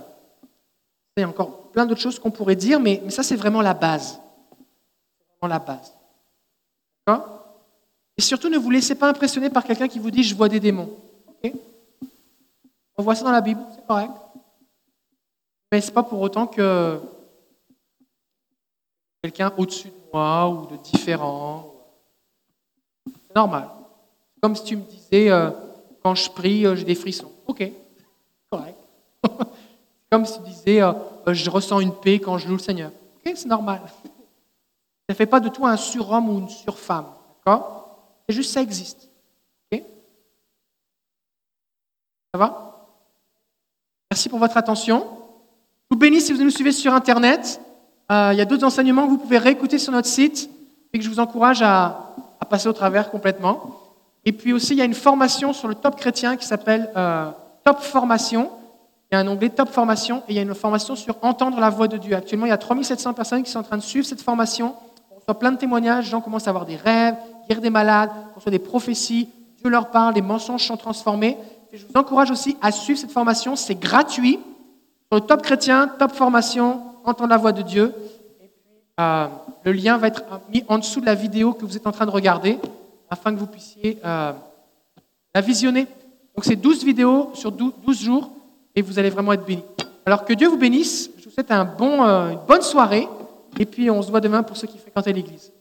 encore plein d'autres choses qu'on pourrait dire, mais, ça, c'est vraiment la base. Vraiment la base. Et surtout, ne vous laissez pas impressionner par quelqu'un qui vous dit Je vois des démons. On voit ça dans la Bible, c'est correct. Mais ce n'est pas pour autant que quelqu'un au-dessus de moi ou de différent. C'est normal. Comme si tu me disais, euh, quand je prie, euh, j'ai des frissons. Ok, correct. Comme si tu disais, euh, je ressens une paix quand je loue le Seigneur. Ok, c'est normal. Ça ne fait pas de toi un surhomme ou une surfemme. D'accord? C'est juste ça existe. Ok? Ça va? Merci pour votre attention. Je vous bénis si vous nous suivez sur Internet. Euh, il y a d'autres enseignements que vous pouvez réécouter sur notre site et que je vous encourage à, passer au travers complètement. Et puis aussi, il y a une formation sur le top chrétien qui s'appelle euh, Top Formation. Il y a un onglet Top Formation et il y a une formation sur Entendre la voix de Dieu. Actuellement, il y a 3700 personnes qui sont en train de suivre cette formation. On reçoit plein de témoignages, les gens commencent à avoir des rêves, guérir des malades, on reçoit des prophéties, Dieu leur parle, les mensonges sont transformés je vous encourage aussi à suivre cette formation. C'est gratuit. Sur le Top Chrétien, Top Formation, Entendre la voix de Dieu. Euh, le lien va être mis en dessous de la vidéo que vous êtes en train de regarder afin que vous puissiez euh, la visionner. Donc c'est 12 vidéos sur 12, jours et vous allez vraiment être bénis. Alors que Dieu vous bénisse. Je vous souhaite euh, une bonne soirée et puis on se voit demain pour ceux qui fréquentent l'église.